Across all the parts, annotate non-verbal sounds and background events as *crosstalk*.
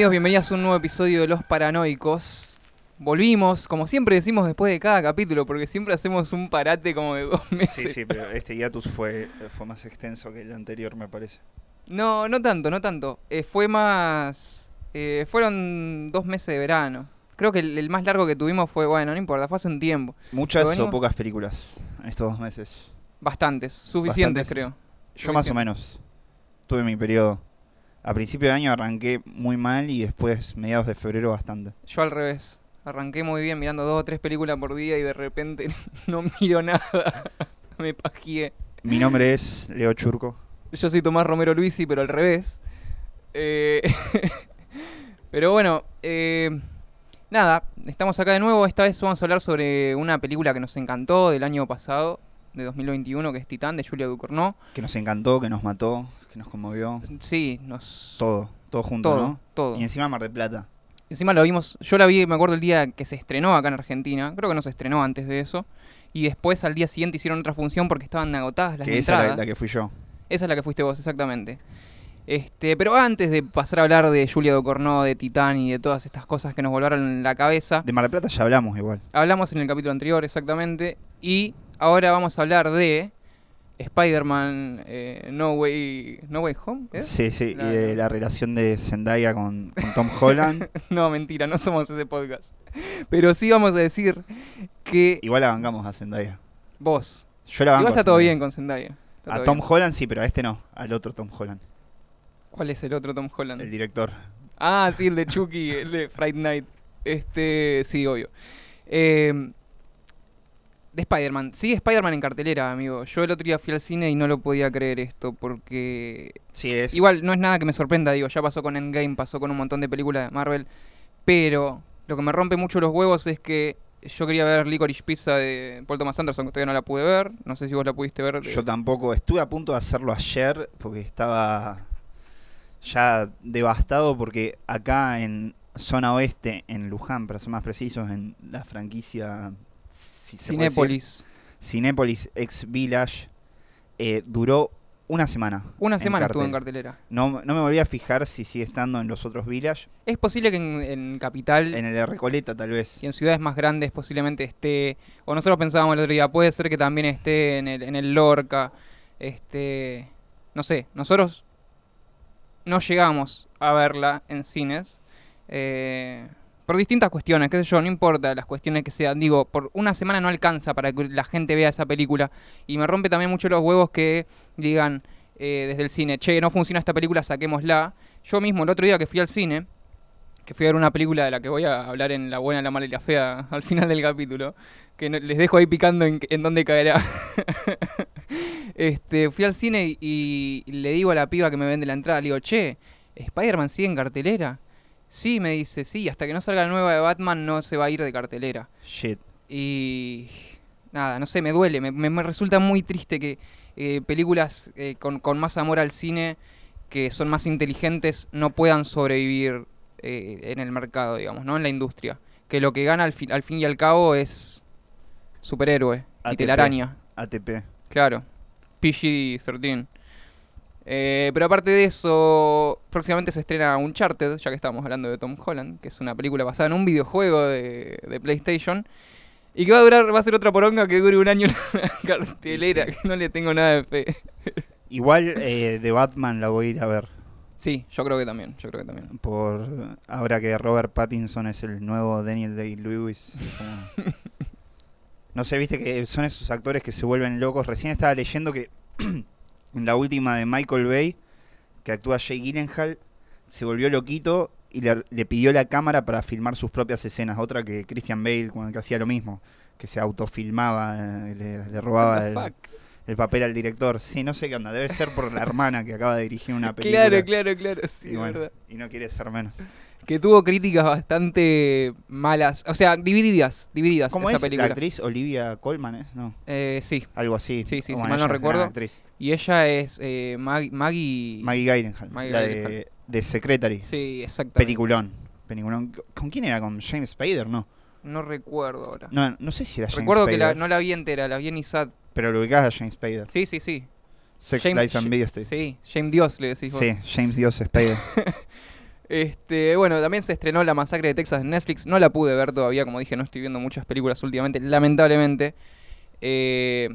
Bienvenidos, bienvenidas a un nuevo episodio de Los Paranoicos. Volvimos, como siempre decimos después de cada capítulo, porque siempre hacemos un parate como de dos *laughs* meses. Sí, sí, pero este hiatus fue, fue más extenso que el anterior, me parece. No, no tanto, no tanto. Eh, fue más... eh, fueron dos meses de verano. Creo que el, el más largo que tuvimos fue, bueno, no importa, fue hace un tiempo. ¿Muchas venimos- o pocas películas en estos dos meses? Bastantes, suficientes Bastantes. creo. Yo más o menos. Tuve mi periodo. A principio de año arranqué muy mal y después, mediados de febrero, bastante. Yo al revés. Arranqué muy bien mirando dos o tres películas por día y de repente *laughs* no miro nada. *laughs* Me pajeé. Mi nombre es Leo Churco. Yo soy Tomás Romero Luisi, pero al revés. Eh, *laughs* pero bueno, eh, nada, estamos acá de nuevo. Esta vez vamos a hablar sobre una película que nos encantó del año pasado, de 2021, que es Titán, de Julia Ducournau. Que nos encantó, que nos mató, que nos conmovió. Sí, nos... Todo, todo junto, todo, ¿no? todo. Y encima Mar de Plata. Encima lo vimos, yo la vi, me acuerdo el día que se estrenó acá en Argentina, creo que no se estrenó antes de eso, y después al día siguiente hicieron otra función porque estaban agotadas las que esa es entradas. la, la que fui yo. Esa es la que fuiste vos, exactamente. Este, pero antes de pasar a hablar de Julia Ducournau, de Titán y de todas estas cosas que nos volaron la cabeza, De Mar de Plata ya hablamos igual. hablamos en el capítulo anterior, exactamente, y ahora vamos a hablar de Spider-Man eh, No Way No Way Home. Sí, sí. La- Y de la relación de Zendaya con, con Tom Holland. *laughs* No, mentira, no somos ese podcast. Pero sí vamos a decir que igual la bancamos a Zendaya. vos. Yo la banco Igual a está todo bien con Zendaya. Está A Tom bien. Holland sí, pero a este no, al otro Tom Holland, ¿Cuál es el otro Tom Holland? el director. Ah, sí, el de Chucky, el de Fright Night. Este, sí, obvio. Eh, de Spider-Man. Sí, Spider-Man en cartelera, amigo. Yo el otro día fui al cine y no lo podía creer esto porque... Sí, es. Igual no es nada que me sorprenda, digo. Ya pasó con Endgame, pasó con un montón de películas de Marvel. Pero lo que me rompe mucho los huevos es que yo quería ver Licorice Pizza de Paul Thomas Anderson, que todavía no la pude ver. No sé si vos la pudiste ver. Yo tampoco. Estuve a punto de hacerlo ayer porque estaba ya devastado porque acá en zona oeste, en Luján, para ser más precisos, en la franquicia si Cinépolis. Cinépolis ex Village, eh, duró una semana. Una semana estuvo en cartel. cartelera. No, no me volví a fijar si sigue estando en los otros Village. Es posible que en, en Capital En el de Recoleta, tal vez. y en ciudades más grandes posiblemente esté, o nosotros pensábamos el otro día, puede ser que también esté en el, en el Lorca, este, no sé, nosotros no llegamos a verla en cines, eh, por distintas cuestiones, qué sé yo, no importa las cuestiones que sean, digo, por una semana no alcanza para que la gente vea esa película, y me rompe también mucho los huevos que digan eh, desde el cine, che, no funciona esta película, saquémosla. Yo mismo el otro día que fui al cine, que fui a ver una película de la que voy a hablar en La Buena, la Mala y la Fea *laughs* al final del capítulo, que no- les dejo ahí picando en, en dónde caerá. *laughs* este, fui al cine y, y le digo a la piba que me vende la entrada, le digo, che, ¿Spider-Man sigue en cartelera? Sí, me dice, sí, hasta que no salga la nueva de Batman no se va a ir de cartelera. Shit. Y nada, no sé, me duele, me, me- me resulta muy triste que eh, películas eh, con, con más amor al cine, que son más inteligentes, no puedan sobrevivir eh, en el mercado, digamos, ¿no? En la industria. Que lo que gana al, fin- al fin y al cabo es superhéroe y ATP. telaraña, ATP. claro. PG-13. Eh, pero aparte de eso, próximamente se estrena Uncharted, ya que estamos hablando de Tom Holland, que es una película basada en un videojuego de, de PlayStation. Y que va a durar, va a ser otra poronga que dure un año *laughs* en la cartelera, Sí. que no le tengo nada de fe. Igual eh, de Batman la voy a ir a ver. Sí, yo creo que también, yo creo que también. Por ahora que Robert Pattinson es el nuevo Daniel Day-Lewis. como- *laughs* No sé, viste que son esos actores que se vuelven locos. Recién estaba leyendo que en la última de Michael Bay, que actúa Jay Gyllenhaal, se volvió loquito y le, le pidió la cámara para filmar sus propias escenas. Otra que Christian Bale, cuando que hacía lo mismo, que se autofilmaba, eh, le, le robaba el, papel al director. Sí, no sé qué onda. Debe ser por la hermana que acaba de dirigir una *laughs* película. Claro, claro, claro, sí, y, bueno, verdad. y no quiere ser menos. Que tuvo críticas bastante malas, o sea, divididas, divididas ¿Cómo esa es película. la actriz Olivia Colman? ¿eh? No, Eh, sí, algo así. Sí, sí, si Bueno, mal no recuerdo. y ella es eh, Mag- Maggie... Maggie Gyllenhaal, Maggie la Gyllenhaal. de, de Secretary. Sí, exactamente. Peliculón. Peliculón. ¿Con quién era? ¿Con James Spader? No. No recuerdo ahora. No, no sé si era James Recuerdo que la- Spader, no la vi entera, la vi en ISAT. pero lo ubicás a James Spader. Sí, sí, sí. Sex James- Lies and Video. Sí, James Dios le decís vos. Sí, James Dios Spader. *laughs* Este, bueno, también se estrenó La Masacre de Texas en Netflix. No la pude ver todavía, como dije, no estoy viendo muchas películas últimamente, lamentablemente. Eh,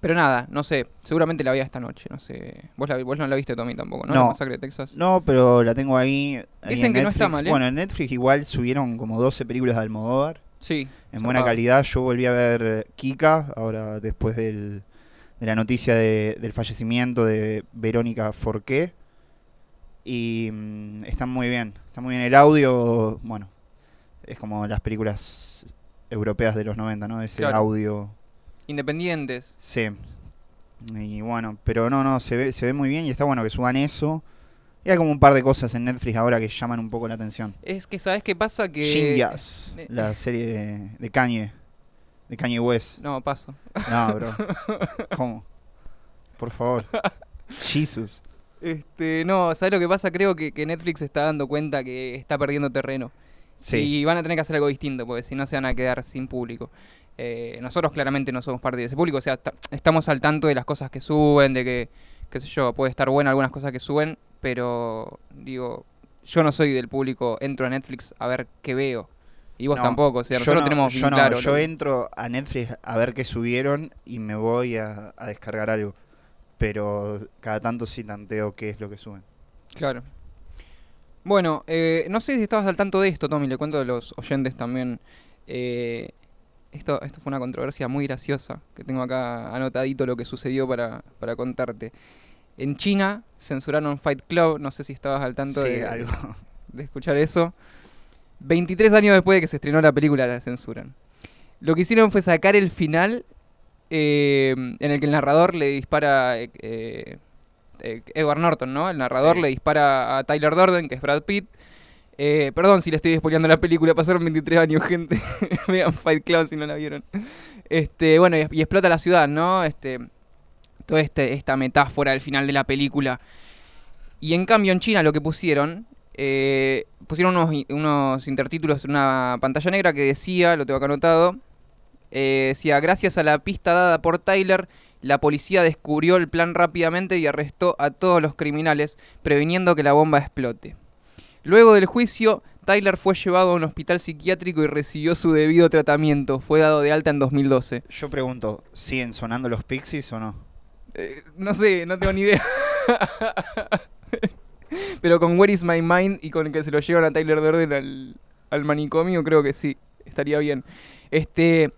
pero nada, no sé, seguramente la vi esta noche, no sé. Vos, la, vos no la viste, Tommy, tampoco, ¿no? La. Masacre de Texas. No, pero la tengo ahí. ahí Dicen en que no está mal, ¿eh? Bueno, en Netflix igual subieron como 12 películas de Almodóvar. Sí. En buena calidad. Yo volví a ver Kika, ahora después del, de la noticia de- del fallecimiento de Verónica Forqué. Y mm, están muy bien. Está muy bien el audio. Bueno, es como las películas europeas de los 90, ¿no? Ese Claro. audio. Independientes. Sí. Y bueno, pero no, no, se ve, se ve muy bien y está bueno que suban eso. Y hay como un par de cosas en Netflix ahora que llaman un poco la atención. Es que, ¿sabes qué pasa? Que... Shin Yas, eh, la *laughs* serie de, de Kanye. De Kanye West. No, paso. No, bro. *laughs* ¿Cómo? Por favor. *laughs* Jesus. Este, no, ¿sabes lo que pasa? Creo que, que Netflix está dando cuenta que está perdiendo terreno. Sí. Y van a tener que hacer algo distinto, porque si no se van a quedar sin público. Eh, nosotros claramente no somos parte de ese público, o sea, ta- estamos al tanto de las cosas que suben, de que, qué sé yo, puede estar buena algunas cosas que suben, pero digo, yo no soy del público, entro a Netflix a ver qué veo. Y vos No, tampoco, o sea, yo nosotros no, tenemos yo no, claro. yo entro a Netflix a ver qué subieron y me voy a, a descargar algo. Pero cada tanto sí tanteo qué es lo que suben. Claro. Bueno, eh, no sé si estabas al tanto de esto, Tommy, le cuento a los oyentes también. Eh, esto, esto fue una controversia muy graciosa, que tengo acá anotadito lo que sucedió para, para contarte. En China censuraron Fight Club, no sé si estabas al tanto Sí, de, algo. de escuchar eso. 23 años después de que se estrenó la película la censuran. Lo que hicieron fue sacar el final eh, en el que el narrador le dispara... eh, eh, Edward Norton, ¿no? El narrador Sí. le dispara a Tyler Durden, que es Brad Pitt. Eh, perdón si le estoy spoileando la película, pasaron 23 años, *laughs* gente. Vean Fight Club si no la vieron. Este, bueno, y, y explota la ciudad, ¿no? Este, toda este, esta metáfora al final de la película. Y en cambio en China lo que pusieron, eh, pusieron unos, unos intertítulos en una pantalla negra que decía, lo tengo acá anotado, eh, decía, gracias a la pista dada por Tyler, la policía descubrió el plan rápidamente y arrestó a todos los criminales, previniendo que la bomba explote. Luego del juicio, Tyler fue llevado a un hospital psiquiátrico y recibió su debido tratamiento. Fue dado de alta en 2012. Yo pregunto, ¿siguen sonando los Pixies o no? Eh, no sé, no tengo ni idea. *laughs* Pero con Where is My Mind y con que se lo llevan a Tyler Durden al, al manicomio, creo que sí, estaría bien. Este,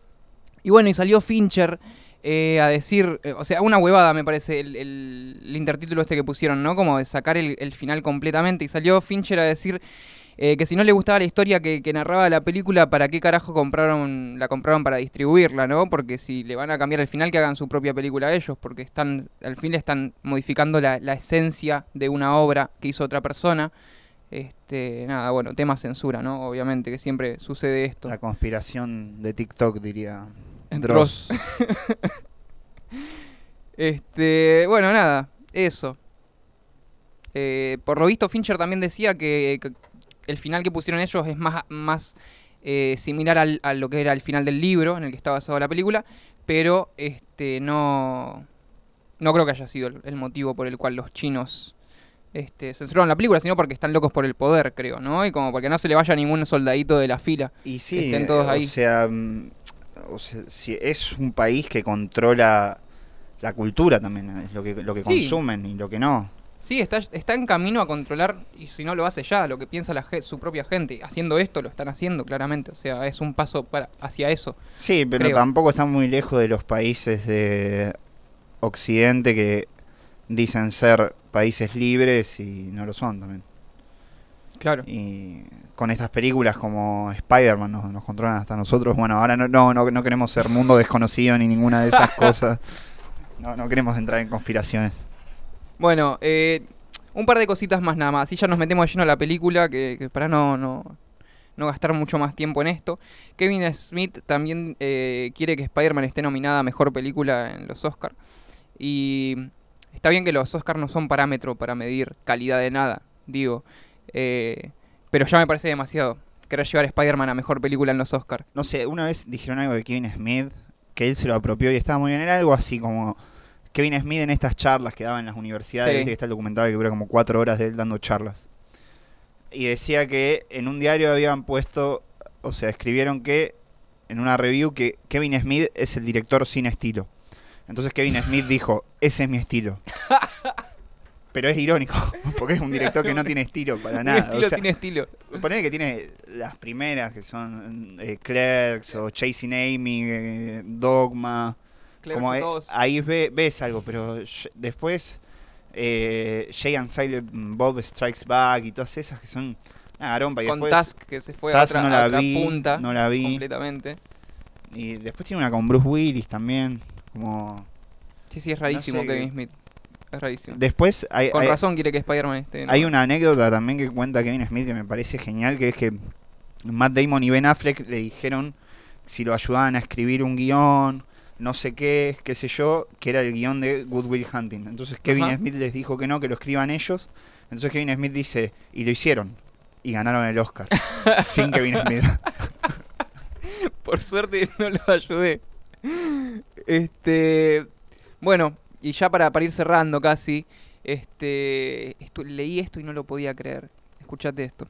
y bueno, y salió Fincher eh, a decir, eh, o sea, una huevada me parece el, intertítulo este que pusieron, ¿no? Como de sacar el, final completamente. Y salió Fincher a decir eh, que si no le gustaba la historia que, que narraba la película, ¿para qué carajo compraron la compraron para distribuirla, no? Porque si le van a cambiar el final, que hagan su propia película a ellos, porque están al fin le están modificando la, la esencia de una obra que hizo otra persona. Este, nada, bueno, tema censura, ¿no? Obviamente que siempre sucede esto. La conspiración de TikTok, diría Dross. *laughs* Este, bueno, nada, eso. Eh, por lo visto, Fincher también decía que, que el final que pusieron ellos es más, más eh, similar al, a lo que era el final del libro en el que está basada la película, pero este no, no creo que haya sido el, el motivo por el cual los chinos este, censuraron la película, sino porque están locos por el poder, creo, ¿no? Y como porque no se le vaya ningún soldadito de la fila. Y sí, estén todos eh, ahí. O sea, o sea, si es un país que controla la cultura también, es lo que, lo que Sí. consumen y lo que no. Sí, está, está en camino a controlar, y si no lo hace ya, lo que piensa la, su propia gente. Haciendo esto, lo están haciendo claramente. O sea, es un paso para, hacia eso. Sí, pero Creo. tampoco están muy lejos de los países de Occidente que dicen ser países libres y no lo son también. Claro. Y con estas películas como Spider-Man nos, nos controlan hasta nosotros. Bueno, ahora no, no, no, no queremos ser mundo desconocido ni ninguna de esas *laughs* cosas. No, no queremos entrar en conspiraciones. Bueno, eh, un par de cositas más nada más. Y ya nos metemos lleno a la película, que, que para no, no, no gastar mucho más tiempo en esto. Kevin Smith también eh, quiere que Spider-Man esté nominada a Mejor Película en los Oscars. Y está bien que los Oscars no son parámetro para medir calidad de nada, digo. Eh, pero ya me parece demasiado querer llevar a Spider-Man a Mejor Película en los Oscars. No sé, una vez dijeron algo de Kevin Smith que él se lo apropió y estaba muy bien. Era algo así como Kevin Smith en estas charlas que daba en las universidades. Sí. Está el documental que dura como cuatro horas de él dando charlas. y decía que en un diario habían puesto, o sea, escribieron que en una review que Kevin Smith es el director sin estilo. Entonces Kevin Smith dijo, ese es mi estilo. *laughs* Pero es irónico, *laughs* porque es un director que no tiene estilo para nada. estilo o sea, tiene estilo. Ponele que tiene las primeras, que son eh, Clerks o Chasing Amy, eh, Dogma. Clerks como eh, ahí ve- ves algo, pero después eh, Jay and Silent Bob Strikes Back y todas esas que son una garompa. Y con después Task que se fue a otra, no a la otra vi, punta no la vi. completamente. Y después tiene una con Bruce Willis también. Como Sí, sí, es rarísimo sé Kevin Smith. Es rarísimo. después hay, Con hay- razón quiere que Spider-Man esté. ¿no? hay una anécdota también que cuenta Kevin Smith que me parece genial, que es que Matt Damon y Ben Affleck le dijeron si lo ayudaban a escribir un guion, no sé qué, qué sé yo, que era el guion de Good Will Hunting. Entonces Kevin Ajá. Smith les dijo que no, que lo escriban ellos. Entonces Kevin Smith dice, y lo hicieron. Y ganaron el Oscar. *laughs* sin Kevin Smith. Por suerte no lo ayudé. Este. Bueno, y ya para, ir cerrando casi. Este. esto- leí esto y no lo podía creer. Escuchate esto.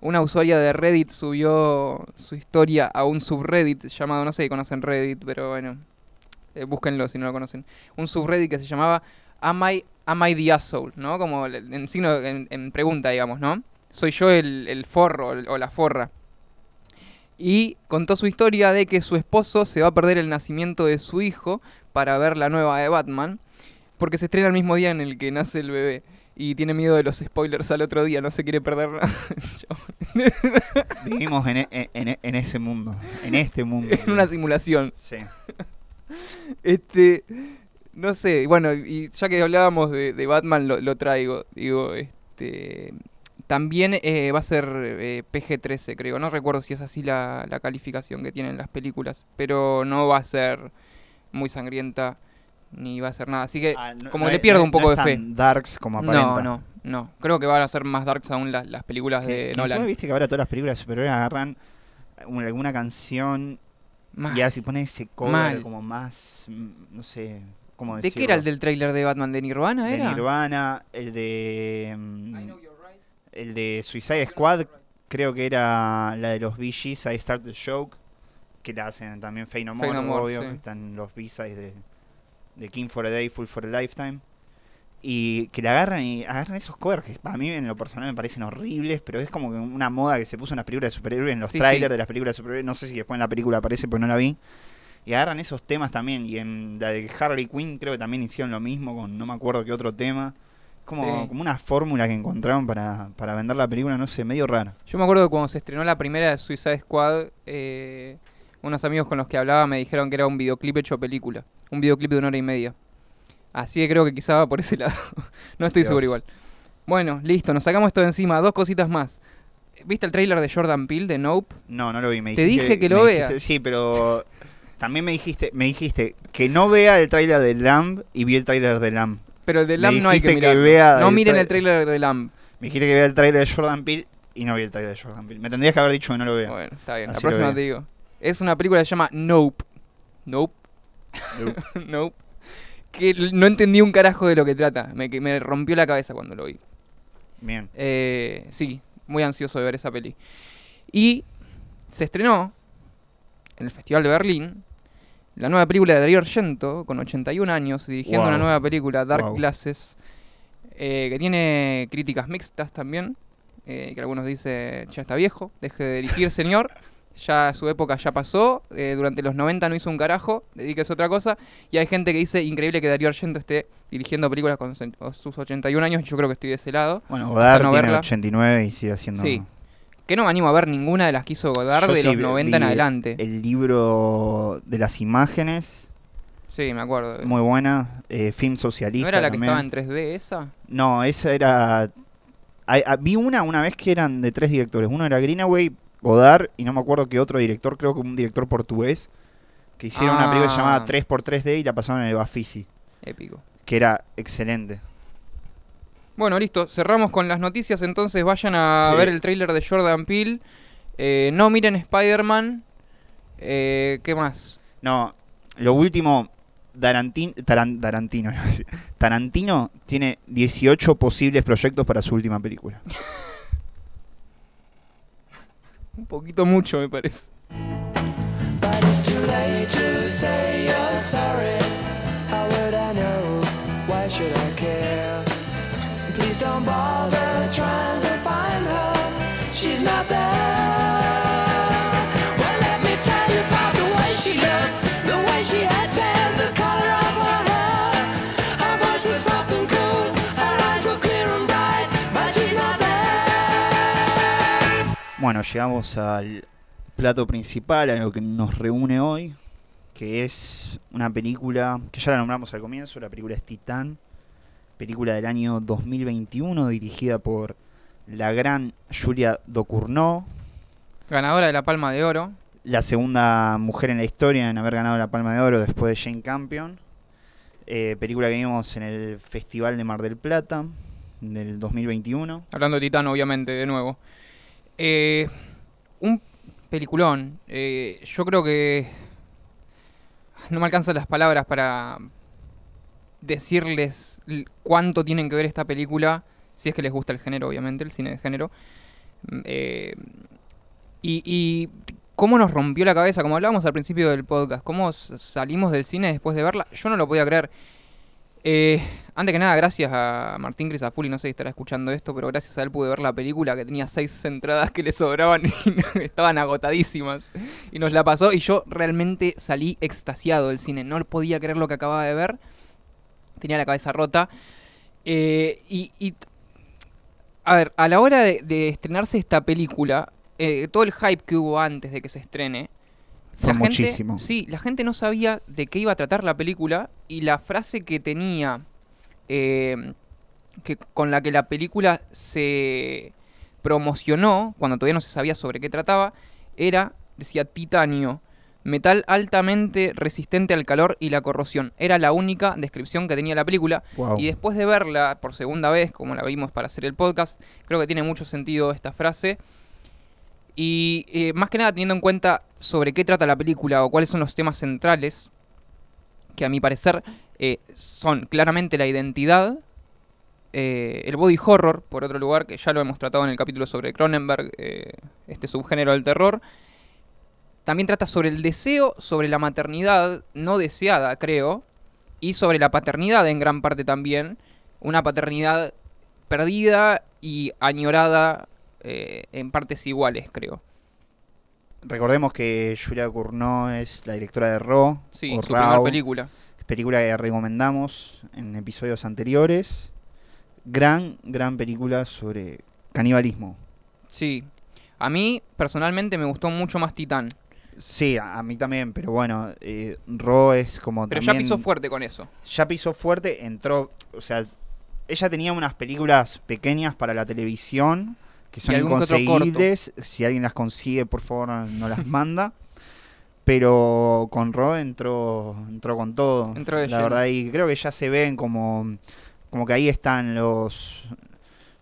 Una usuaria de Reddit subió su historia a un subreddit llamado, no sé si conocen Reddit, pero bueno. eh, búsquenlo si no lo conocen. Un subreddit que se llamaba Am I, Am I the Asshole? ¿No? Como en signo, en, pregunta, digamos, ¿no? Soy yo el, forro o la forra. Y contó su historia de que su esposo se va a perder el nacimiento de su hijo para ver la nueva de Batman, porque se estrena el mismo día en el que nace el bebé. Y tiene miedo de los spoilers al otro día, no se quiere perder nada. *laughs* Vivimos en, e- en e- en ese mundo. En este mundo. *laughs* en una simulación. Sí. *laughs* Este, no sé, bueno, y ya que hablábamos de, de Batman, lo, lo traigo. Digo, este. También eh, va a ser eh, PG-13, creo. No recuerdo si es así la, la calificación que tienen las películas. Pero no va a ser muy sangrienta ni va a ser nada. Así que, Ah, no- como no le es- pierdo no un poco de fe. darks como aparenta. no, no, no. Creo que van a ser más darks aún las, las películas Que- de que Nolan. viste que ahora todas las películas de superhéroes agarran un- alguna canción Mal. y así pone ese cover Mal. como más, mm, no sé, cómo ¿De decirlo. qué era el del tráiler de Batman? ¿De Nirvana De era? Nirvana, el de mm, el de Suicide Squad, creo que era la de los Gees, I Start the Joke, que la hacen también Fey No More, Fey No More, obvio, sí. que están los B-sides de, de King for a Day, Full for a Lifetime. Y que la agarran y agarran esos covers que a mí en lo personal me parecen horribles, pero es como una moda que se puso en las películas de superhéroes, en los Sí, trailers sí. de las películas de superhéroes, no sé si después en la película aparece porque no la vi. Y agarran esos temas también, y en la de Harley Quinn creo que también hicieron lo mismo con no me acuerdo qué otro tema. Como, Sí. como una fórmula que encontraron para, para vender la película, no sé, medio rara. Yo me acuerdo que cuando se estrenó la primera de Suicide Squad, eh, unos amigos con los que hablaba me dijeron que era un videoclip hecho película. Un videoclip de una hora y media. Así que creo que quizá va por ese *laughs* lado. no estoy Dios. seguro igual. Bueno, listo, nos sacamos esto de encima. Dos cositas más. ¿Viste el tráiler de Jordan Peele de Nope? No, no lo vi. Me Te dije que lo me vea. dijiste- sí, pero también me dijiste, me dijiste que no vea el tráiler de Lamb y vi el tráiler de Lamb. Pero el de Lamb no hay que que no el miren el tráiler de Lamb. Me dijiste que vea el tráiler de Jordan Peele y no vi el tráiler de Jordan Peele. Me tendrías que haber dicho que no lo vea. Bueno, está bien. La Así próxima te digo. Es una película que se llama Nope. Nope. No. *laughs* nope. Que no entendí un carajo de lo que trata. Me, que me rompió la cabeza cuando lo vi. Bien. Eh, sí, muy ansioso de ver esa peli. Y se estrenó en el Festival de Berlín la nueva película de Darío Argento, con 81 años, dirigiendo Wow. una nueva película, Dark Wow. Glasses, eh, que tiene críticas mixtas también, eh, que algunos dicen, ya está viejo, deje de dirigir, señor. *laughs* Ya su época ya pasó, eh, durante los 90 no hizo un carajo, dedíquese a otra cosa. Y hay gente que dice, increíble que Darío Argento esté dirigiendo películas con sus 81 años, yo creo que estoy de ese lado. Bueno, Godard no tiene verla. 89 y sigue haciendo Sí. Que no me animo a ver ninguna de las que hizo Godard Yo de sí los vi- 90 en adelante. el libro de las imágenes, Sí, me acuerdo. muy buena. eh, film socialista. ¿No era la que estaba en 3D esa? No, esa era. Ah, vi una una vez que eran de tres directores. Uno era Greenaway, Godard y no me acuerdo qué otro director, creo que un director portugués, que hicieron una película que se Ah. llamaba 3x3D y la pasaron en el Bafisi, Épico. que era excelente. Bueno, listo. Cerramos con las noticias. Entonces vayan a Sí. ver el tráiler de Jordan Peele. Eh, no miren Spider-Man. Eh, ¿Qué más? No, lo último, Darantin, Taran- Tarantino. *laughs* Tarantino tiene 18 posibles proyectos para su última película. *laughs* Un poquito mucho, me parece. Bueno, llegamos al plato principal, a lo que nos reúne hoy, que es una película que ya la nombramos al comienzo, la película es Titán, película del año 2021 dirigida por la gran Julia Ducournau, Ganadora de la Palma de Oro. la segunda mujer en la historia en haber ganado la Palma de Oro después de Jane Campion. Eh, película que vimos en el Festival de Mar del Plata del 2021. Hablando de Titán, obviamente, de nuevo. Eh, un peliculón. Eh, yo creo que no me alcanzan las palabras para decirles cuánto tienen que ver esta película, si es que les gusta el género, obviamente, el cine de género. Mm, eh, y, y cómo nos rompió la cabeza, como hablábamos al principio del podcast, cómo salimos del cine después de verla, yo no lo podía creer. Eh, antes que nada, gracias a Martín Grisafuli, no sé si estará escuchando esto, pero gracias a él pude ver la película que tenía seis entradas que le sobraban *laughs* y estaban agotadísimas. Y nos la pasó y yo realmente salí extasiado del cine. No podía creer lo que acababa de ver. Tenía la cabeza rota. Eh, y, a ver, a la hora de, de estrenarse esta película, eh, todo el hype que hubo antes de que se estrene, Fue la gente- muchísimo. sí, la gente no sabía de qué iba a tratar la película y la frase que tenía, eh, que, con la que la película se promocionó, cuando todavía no se sabía sobre qué trataba, era, decía, titanio, metal altamente resistente al calor y la corrosión. Era la única descripción que tenía la película. Wow. Y después de verla por segunda vez, como la vimos para hacer el podcast, creo que tiene mucho sentido esta frase. Y eh, más que nada teniendo en cuenta sobre qué trata la película o cuáles son los temas centrales, que a mi parecer eh, son claramente la identidad, eh, el body horror, por otro lugar, que ya lo hemos tratado en el capítulo sobre Cronenberg, este subgénero del terror. También trata sobre el deseo, sobre la maternidad no deseada, creo, y sobre la paternidad en gran parte también. Una paternidad perdida y añorada eh, en partes iguales, creo. Recordemos que Julia Ducournau es la directora de Raw, Sí, su primera película. película que recomendamos en episodios anteriores. Gran, gran película sobre canibalismo. Sí. A mí, personalmente, me gustó mucho más Titán. Sí, a, mí también, pero bueno, eh, Raw es como Pero ya pisó fuerte con eso. ya pisó fuerte, entró, o sea, ella tenía unas películas pequeñas para la televisión que son inconseguibles. Si alguien las consigue, por favor, no las manda. *laughs* Pero con Ro entró, entró con todo. Entró de la lleno. verdad, y creo que ya se ven como, como que ahí están los,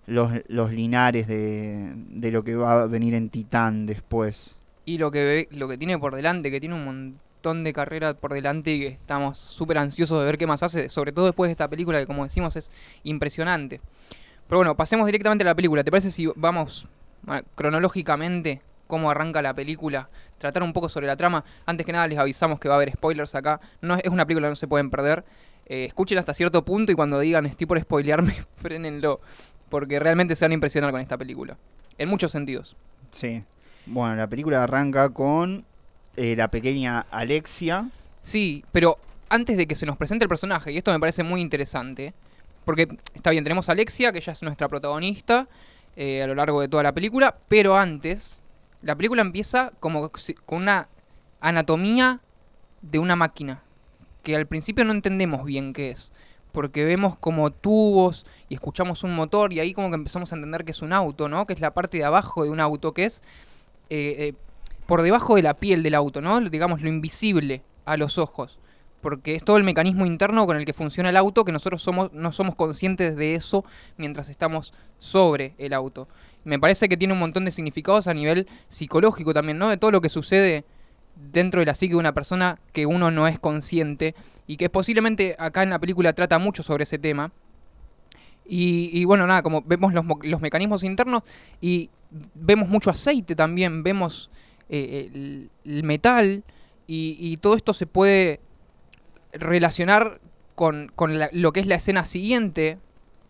los, los linares de, de lo que va a venir en Titán después. Y lo que, lo que tiene por delante, que tiene un montón de carrera por delante y que estamos súper ansiosos de ver qué más hace, sobre todo después de esta película que como decimos es impresionante. Pero bueno, pasemos directamente a la película. ¿Te parece si vamos cronológicamente cómo arranca la película? Tratar un poco sobre la trama. Antes que nada les avisamos que va a haber spoilers acá. No es una película que no se pueden perder. Eh, escuchen hasta cierto punto y cuando digan estoy por spoilearme, *laughs* frenenlo. Porque realmente se van a impresionar con esta película. En muchos sentidos. Sí. Bueno, la película arranca con eh, la pequeña Alexia. Sí, pero antes de que se nos presente el personaje, y esto me parece muy interesante, porque está bien, tenemos a Alexia, que ella es nuestra protagonista eh, a lo largo de toda la película, pero antes, la película empieza como con una anatomía de una máquina, que al principio no entendemos bien qué es, porque vemos como tubos y escuchamos un motor y ahí como que empezamos a entender que es un auto, ¿no? Que es la parte de abajo de un auto, que es eh, eh, por debajo de la piel del auto, ¿no? Digamos lo invisible a los ojos. Porque es todo el mecanismo interno con el que funciona el auto que nosotros somos, no somos conscientes de eso mientras estamos sobre el auto. Me parece que tiene un montón de significados a nivel psicológico también, ¿no? De todo lo que sucede dentro de la psique de una persona que uno no es consciente y que posiblemente acá en la película trata mucho sobre ese tema. Y, bueno, nada, como vemos los, los mecanismos internos y vemos mucho aceite también, vemos eh, el, metal y todo esto se puede relacionar con, con la- lo que es la escena siguiente.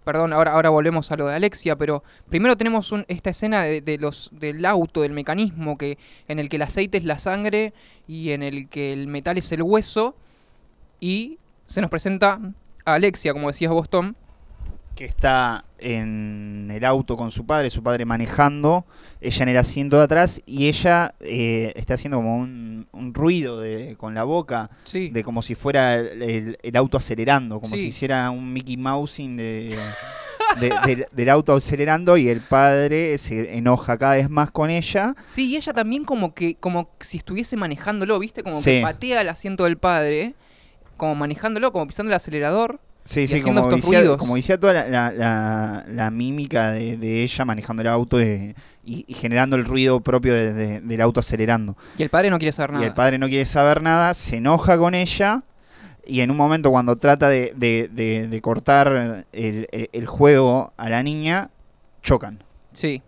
Perdón, ahora, ahora volvemos a lo de Alexia, pero primero tenemos un- esta escena de, los, del auto, del mecanismo, que, en el que el aceite es la sangre y en el que el metal es el hueso. Y se nos presenta a Alexia, como decías vos, Tom. Que está en el auto con su padre, su padre manejando, ella en el asiento de atrás y ella eh, está haciendo como un, un ruido de, con la boca, Sí. de como si fuera el, el- el auto acelerando, como Sí. si hiciera un Mickey Mousing de, de- de- del auto acelerando y el padre se enoja cada vez más con ella. Sí, y ella también como que, como si estuviese manejándolo, ¿viste? Como Sí. que patea el asiento del padre, como manejándolo, como pisando el acelerador. Sí, Y sí, como decía, como decía toda la, la- la- la mímica de, de ella manejando el auto y, y generando el ruido propio de- de- del auto acelerando. Y el padre no quiere saber nada. Y el padre no quiere saber nada, se enoja con ella y en un momento cuando trata de, de- de- de cortar el, el- el juego a la niña, chocan. Sí.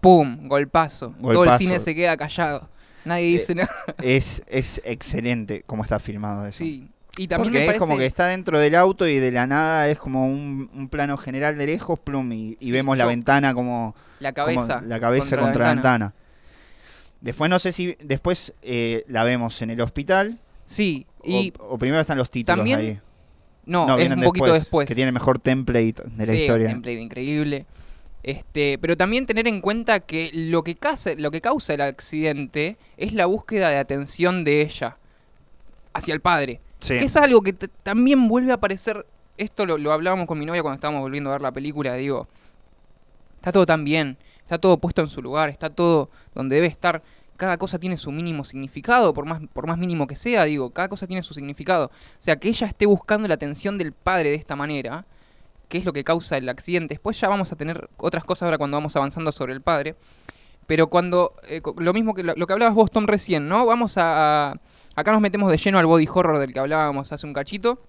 ¡Pum! Golpazo. Todo el cine se queda callado. Nadie Eh, dice nada. Es, es excelente como está filmado eso. Sí. Y también Porque me es como que está dentro del auto y de la nada es como un, un plano general de lejos, plum, y, y Sí, vemos la ventana como, la como cabeza. la cabeza contra, la ventana. Después no sé si después eh, la vemos en el hospital Sí. Y o, o primero están los títulos también ahí. no, es un poquito después. Que tiene mejor template de la Sí, historia. template increíble. Este, pero también tener en cuenta que lo que, causa, lo que causa el accidente es la búsqueda de atención de ella hacia el padre. Es algo que también vuelve a aparecer. Esto lo, hablábamos con mi novia cuando estábamos volviendo a ver la película. Digo, está todo tan bien, está todo puesto en su lugar, está todo donde debe estar. Cada cosa tiene su mínimo significado, por más, por más mínimo que sea, digo, cada cosa tiene su significado. O sea, que ella esté buscando la atención del padre de esta manera, que es lo que causa el accidente. Después ya vamos a tener otras cosas ahora cuando vamos avanzando sobre el padre. Pero cuando, eh, lo mismo que lo, que hablabas vos, Tom, recién, ¿no? Vamos a- Acá nos metemos de lleno al body horror del que hablábamos hace un cachito.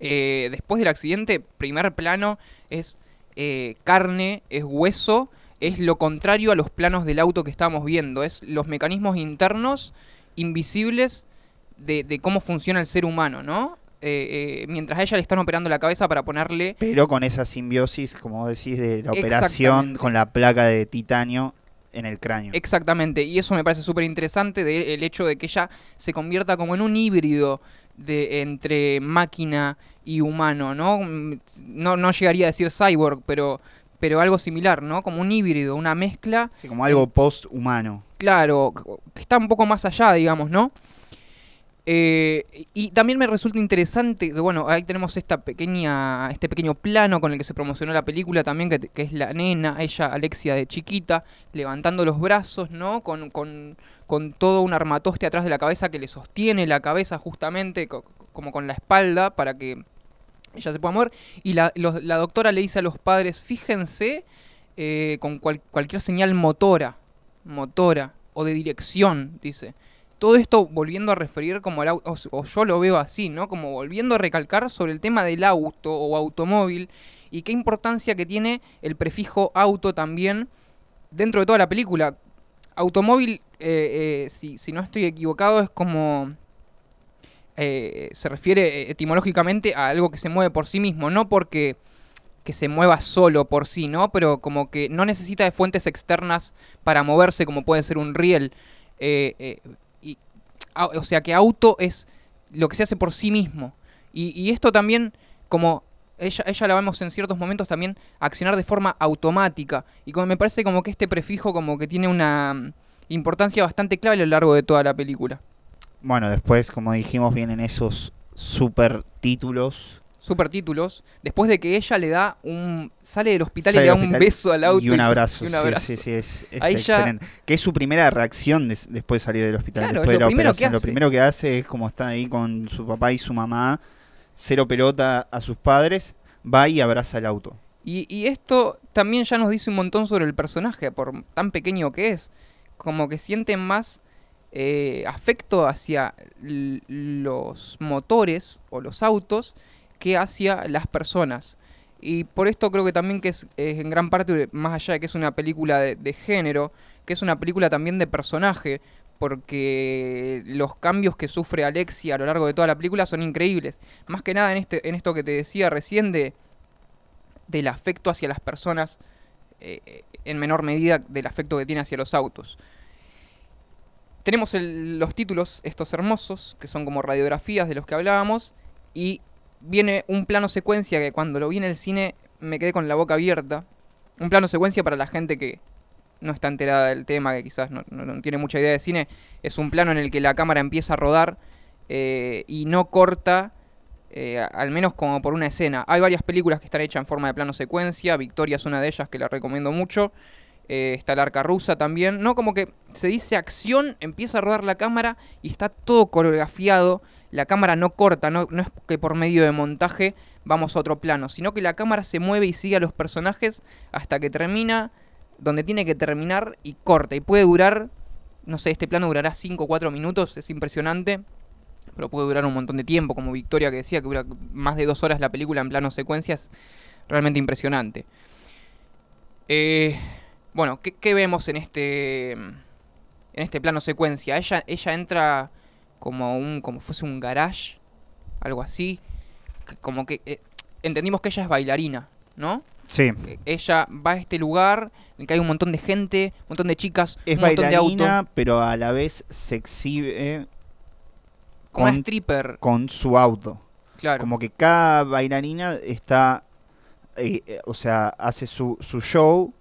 Eh, después del accidente, primer plano es eh, carne, es hueso, es lo contrario a los planos del auto que estábamos viendo. Es los mecanismos internos invisibles de, de cómo funciona el ser humano, ¿no? Eh, eh, mientras a ella le están operando la cabeza para ponerle Pero con esa simbiosis, como decís, de la operación con la placa de titanio en el cráneo. Exactamente, y eso me parece súper interesante el hecho de que ella se convierta como en un híbrido de entre máquina y humano, ¿no? Mm, No, no llegaría a decir cyborg, pero, pero algo similar, ¿no? Como un híbrido, una mezcla, Sí, como algo post-humano. claro, que está un poco más allá, digamos, ¿no? Eh, y también me resulta interesante que, bueno, ahí tenemos esta pequeña, este pequeño plano con el que se promocionó la película también, que, es la nena, ella, Alexia de chiquita, levantando los brazos, ¿no? Con, con, con todo un armatoste atrás de la cabeza que le sostiene la cabeza justamente, co- como con la espalda, para que ella se pueda mover. Y la, los- la doctora le dice a los padres, fíjense eh, con cual- cualquier señal motora, motora, o de dirección, dice. Todo esto volviendo a referir como al auto, o, yo lo veo así, ¿no? Como volviendo a recalcar sobre el tema del auto o automóvil y qué importancia que tiene el prefijo auto también dentro de toda la película. Automóvil, eh, eh, si, no estoy equivocado, es como... eh, se refiere etimológicamente a algo que se mueve por sí mismo, no porque que se mueva solo por sí, ¿no? Pero como que no necesita de fuentes externas para moverse, como puede ser un riel. Eh, o sea que auto es lo que se hace por sí mismo. Y, esto también, como ella, ella la vemos en ciertos momentos también accionar de forma automática. Y como me parece como que este prefijo como que tiene una mm, importancia bastante clave a lo largo de toda la película. Bueno, después, como dijimos, vienen esos super títulos. Supertítulos, después de que ella le da un... sale del hospital Sale y le da un beso al auto. Y un abrazo. y un sí, abrazo. Sí, sí, es, es Ahí ya- excelente. Que es su primera reacción des- después de salir del hospital. Claro, después es de lo la primero que operación. Lo hace. primero que hace es como está ahí con su papá y su mamá, cero pelota a sus padres, va y abraza el auto. Y, y esto también ya nos dice un montón sobre el personaje, por tan pequeño que es. Como que siente más eh, afecto hacia los motores o los autos que hacia las personas. Y por esto creo que también que es, en gran parte, más allá de que es una película de, género, que es una película también de personaje, porque los cambios que sufre Alexia a lo largo de toda la película son increíbles. Más que nada en, este, en esto que te decía recién de, del afecto hacia las personas, eh, en menor medida del afecto que tiene hacia los autos. Tenemos los títulos, estos hermosos, que son como radiografías de los que hablábamos, y viene un plano secuencia que cuando lo vi en el cine me quedé con la boca abierta. Un plano secuencia para la gente que no está enterada del tema, que quizás no, no- tiene mucha idea de cine, es un plano en el que la cámara empieza a rodar eh, y no corta, eh, al menos como por una escena. Hay varias películas que están hechas en forma de plano secuencia, Victoria es una de ellas que la recomiendo mucho. Eh, está el arca rusa también. No, como que se dice acción, empieza a rodar la cámara y está todo coreografiado. La cámara no corta, no, es que por medio de montaje vamos a otro plano, sino que la cámara se mueve y sigue a los personajes hasta que termina donde tiene que terminar y corta. Y puede durar, no sé, este plano durará 5 o 4 minutos, es impresionante. Pero puede durar un montón de tiempo, como Victoria que decía que dura más de dos horas la película en plano secuencias. Realmente impresionante. Eh, bueno, ¿qué, qué vemos en este en este plano secuencia? Ella, ella entra como un como fuese un garage, algo así, que- como que eh, entendimos que ella es bailarina, ¿no? Sí. Que ella va a este lugar en el que hay un montón de gente, un montón de chicas, Es un montón de bailarina, autos, pero a la vez se exhibe como una con- stripper, con su auto. claro. Como que cada bailarina está, eh, eh, o sea, hace su, su show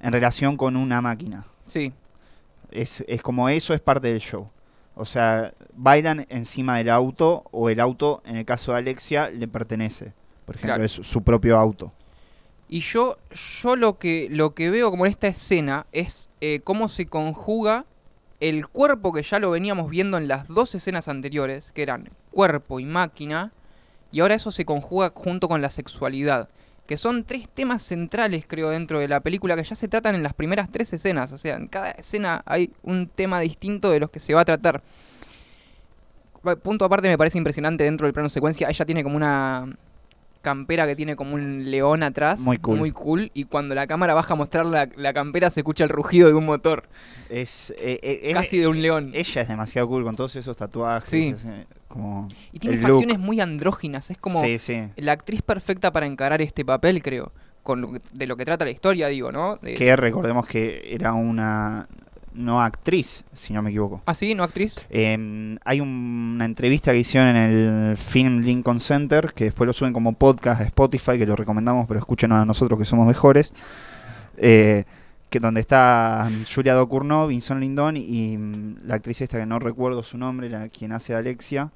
en relación con una máquina. Sí, Es, es como eso es parte del show. O sea, bailan encima del auto o el auto, en el caso de Alexia, le pertenece. Por ejemplo, Claro. es su propio auto. Y yo, yo lo que lo que veo como en esta escena es eh, cómo se conjuga el cuerpo que ya lo veníamos viendo en las dos escenas anteriores, que eran cuerpo y máquina, y ahora eso se conjuga junto con la sexualidad, que son tres temas centrales, creo, dentro de la película, que ya se tratan en las primeras tres escenas, o sea, en cada escena hay un tema distinto de los que se va a tratar. Punto aparte me parece impresionante dentro del plano secuencia, ella tiene como una campera que tiene como un león atrás. Muy cool. Muy cool. Y cuando la cámara baja a mostrar la, la campera se escucha el rugido de un motor. Es, eh, eh, es- casi de un león. Ella es demasiado cool con todos esos tatuajes. Sí. como y tiene facciones look. muy andróginas. Es como Sí, sí. la actriz perfecta para encarar este papel, creo. Con lo que- de lo que trata la historia, digo, ¿no? De- Que recordemos que era una no actriz, si no me equivoco. ¿Ah, sí? ¿No actriz? Eh, hay un- una entrevista que hicieron en el Film Lincoln Center, que después lo suben como podcast a Spotify, que lo recomendamos, pero escuchen a nosotros que somos mejores. eh, que donde está Julia Docournau, Vincent Lindon y mm, la actriz esta que no recuerdo su nombre, la quien hace Alexia.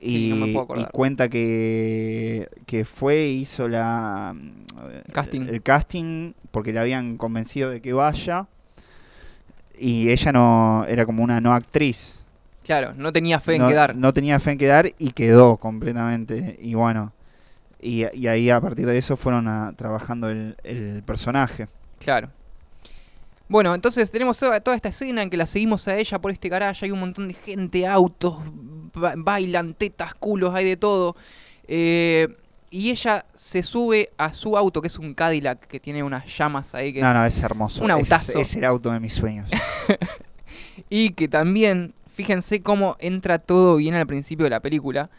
Y, Sí, no me puedo y cuenta que, que fue e hizo la Casting. el casting porque le habían convencido de que vaya y ella no era como una no actriz Claro, no tenía fe en no, quedar. no tenía fe en quedar y quedó completamente. Y bueno, y, y ahí a partir de eso fueron a- trabajando el, el personaje. Claro. Bueno, entonces tenemos toda, toda esta escena en que la seguimos a ella por este garaje, hay un montón de gente, autos, ba- bailan, tetas, culos, hay de todo. Eh, y ella se sube a su auto, que es un Cadillac, que tiene unas llamas ahí. Que No, no, es- es hermoso. un Es- autazo. Es, el auto de mis sueños. *laughs* Y que también, fíjense cómo entra todo bien al principio de la película.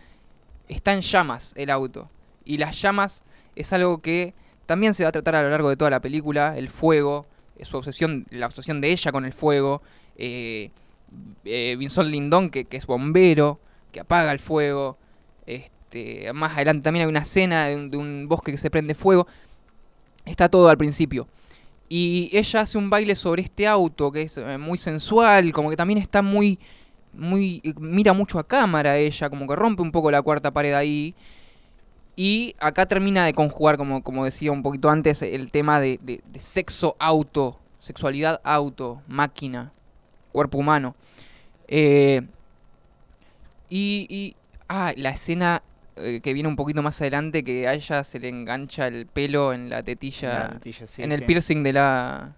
Está en llamas el auto. Y las llamas es algo que también se va a tratar a lo largo de toda la película. El fuego, eh, su obsesión, la obsesión de ella con el fuego. Eh, eh, Vincent Lindon, que, que es bombero, que apaga el fuego. Este, más adelante también hay una escena de un, bosque que se prende fuego. Está todo al principio. Y ella hace un baile sobre este auto que es eh, muy sensual, como que también está muy, muy, eh, mira mucho a cámara ella, como que rompe un poco la cuarta pared ahí. Y acá termina de conjugar, como, como decía un poquito antes, el tema de sexo auto, sexualidad auto, máquina, cuerpo humano. Eh, y, y, ah, la escena eh, que viene un poquito más adelante, que a ella se le engancha el pelo en la tetilla, La tetilla, sí, en el sí. piercing de la...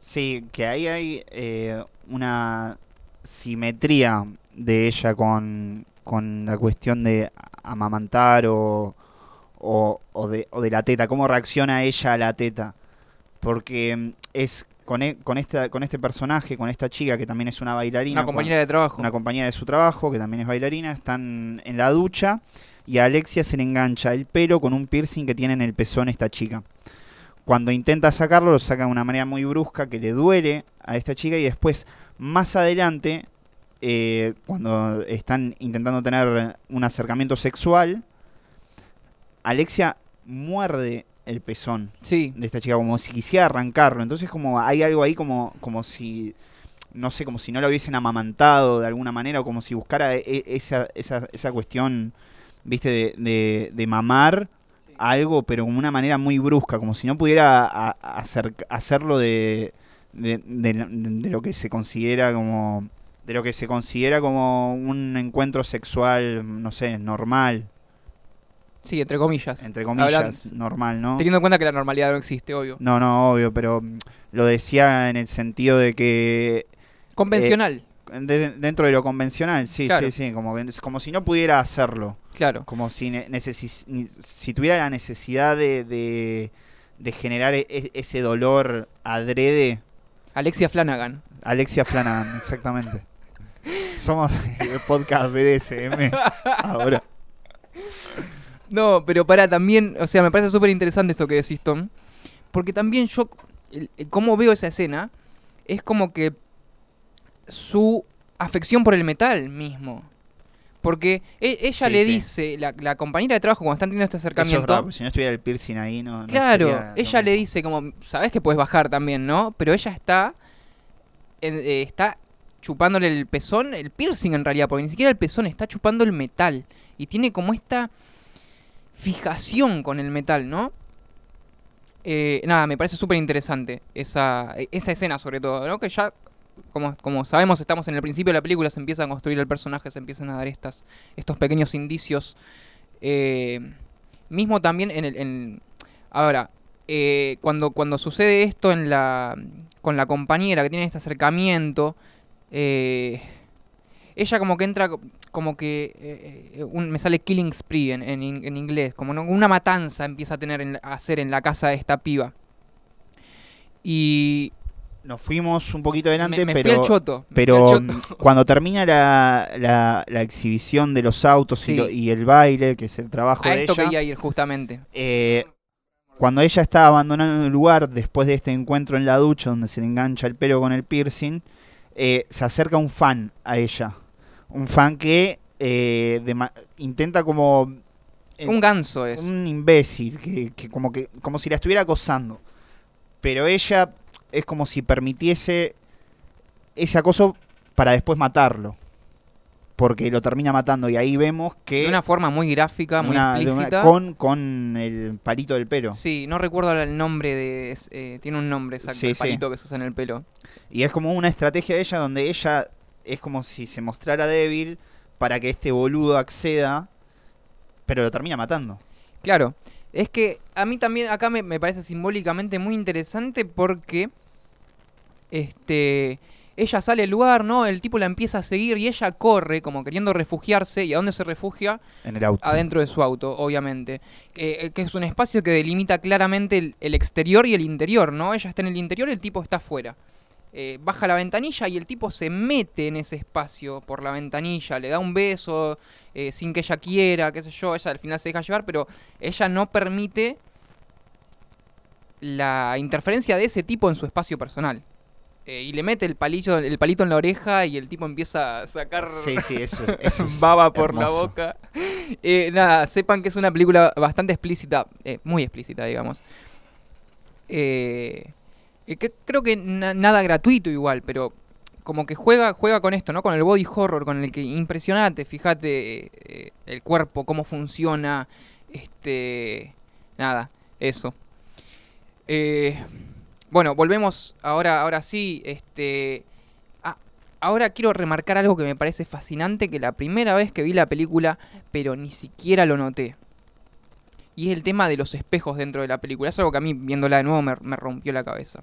Sí, que ahí hay eh, una simetría de ella con, con la cuestión de amamantar o, o, o de, o de la teta, cómo reacciona ella a la teta. Porque mm, es con, e- con, esta, con este personaje, con esta chica que también es una bailarina. Una compañera de trabajo. una compañera de su trabajo, que también es bailarina, están en la ducha y a Alexia se le engancha el pelo con un piercing que tiene en el pezón esta chica. Cuando intenta sacarlo, lo saca de una manera muy brusca que le duele a esta chica y después, más adelante, eh, cuando están intentando tener un acercamiento sexual, Alexia muerde el pezón Sí, de esta chica, como si quisiera arrancarlo. Entonces como hay algo ahí como, como si, no sé, como si no lo hubiesen amamantado de alguna manera, o como si buscara e- e- esa, esa, esa cuestión, viste, de, de, de mamar algo, pero como una manera muy brusca, como si no pudiera a- a- hacer, hacerlo de, de, de- de lo que se considera como de lo que se considera como un encuentro sexual, no sé, normal, sí, entre comillas. entre comillas, Hablan- normal, ¿no? Teniendo en cuenta que la normalidad no existe, obvio. No, no, obvio, pero mm, lo decía en el sentido de que Convencional, de- dentro de lo convencional, sí, Claro. sí, sí, como, como si no pudiera hacerlo, claro. como si, tuviera la necesidad de, de, de generar e- e- ese dolor adrede. Alexia Flanagan. Alexia Flanagan, exactamente. *laughs* Somos el podcast BDSM ahora. No, pero para también, o sea, me parece súper interesante esto que decís, Tom. Porque también yo, cómo veo esa escena, es como que su afección por el metal mismo. Porque e- ella Sí, le sí. dice, la, la compañera de trabajo cuando están teniendo este Eso es acercamiento, si no estuviera el piercing ahí, no. no claro, sería ella le dice como, sabes que puedes bajar también, ¿no? Pero ella está, eh, está chupándole el pezón, el piercing en realidad, porque ni siquiera el pezón, está chupando el metal. Y tiene como esta fijación con el metal, ¿no? Eh, nada, me parece súper interesante esa, esa escena sobre todo, ¿no? Que ya, como, como sabemos, estamos en el principio de la película, se empieza a construir el personaje, se empiezan a dar estas, estos pequeños indicios. Eh, mismo también en el... Ahora, eh, cuando, cuando sucede esto en la, con la compañera que tiene este acercamiento, ella como que entra, como que eh, eh, un- me sale killing spree en, en in- en inglés, como no- una matanza empieza a tener en a hacer en la casa de esta piba. Y Nos fuimos un poquito adelante, me, me pero. fui al choto. me fui Pero al choto. *laughs* cuando termina la, la, la exhibición de los autos y, Sí. lo- y el baile, que es el trabajo a de esto ella, quería ir justamente. eh, cuando ella está abandonando el lugar después de este encuentro en la ducha donde se le engancha el pelo con el piercing, eh, se acerca un fan a ella. Un fan que eh, intenta como... eh, Un ganso es. un imbécil, que, que como que como si la estuviera acosando. Pero ella es como si permitiese ese acoso para después matarlo. Porque lo termina matando y ahí vemos que... De una forma muy gráfica, muy una- con, con el palito del pelo. Sí, no recuerdo el nombre de... eh, tiene un nombre exacto, Sí, el sí. palito que se usa en el pelo. Y es como una estrategia de ella donde ella es como si se mostrara débil para que este boludo acceda, pero lo termina matando. Claro, es que a mí también acá me, me parece simbólicamente muy interesante porque este ella sale del lugar, ¿no? El tipo la empieza a seguir y ella corre como queriendo refugiarse. ¿Y a dónde se refugia? En el auto. Adentro de su auto, obviamente. Eh, que es un espacio que delimita claramente el, el exterior y el interior, ¿no? Ella está en el interior, el tipo está afuera. Eh, baja la ventanilla y el tipo se mete en ese espacio por la ventanilla, le da un beso eh, sin que ella quiera, qué sé yo, ella al final se deja llevar, pero ella no permite la interferencia de ese tipo en su espacio personal. Eh, y le mete el palillo, el palito en la oreja y el tipo empieza a sacar Sí, sí, eso, es- eso *laughs* es baba por la boca. Eh, nada, sepan que es una película bastante explícita, eh, muy explícita, digamos. Eh, eh, creo que na- nada gratuito igual, pero como que juega, juega con esto, ¿no? Con el body horror, con el que impresionate, fíjate eh, el cuerpo, cómo funciona, este, nada, eso. Eh, bueno, volvemos ahora, ahora sí, este, a- ahora quiero remarcar algo que me parece fascinante, que la primera vez que vi la película, pero ni siquiera lo noté. Y es el tema de los espejos dentro de la película. Es algo que a mí, viéndola de nuevo, me rompió la cabeza.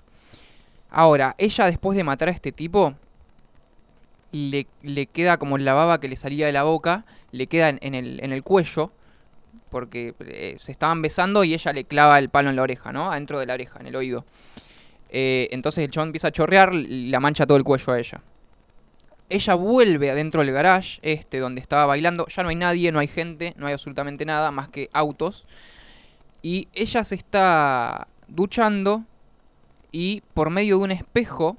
Ahora, ella después de matar a este tipo, le, le queda como la baba que le salía de la boca, le queda en, el, en el cuello, porque eh, se estaban besando y ella le clava el palo en la oreja, ¿no? Adentro de la oreja, en el oído. Eh, entonces el chabón empieza a chorrear la mancha todo el cuello a ella. Ella vuelve adentro del garage, este, donde estaba bailando. Ya no hay nadie, no hay gente, no hay absolutamente nada más que autos. Y ella se está duchando y por medio de un espejo,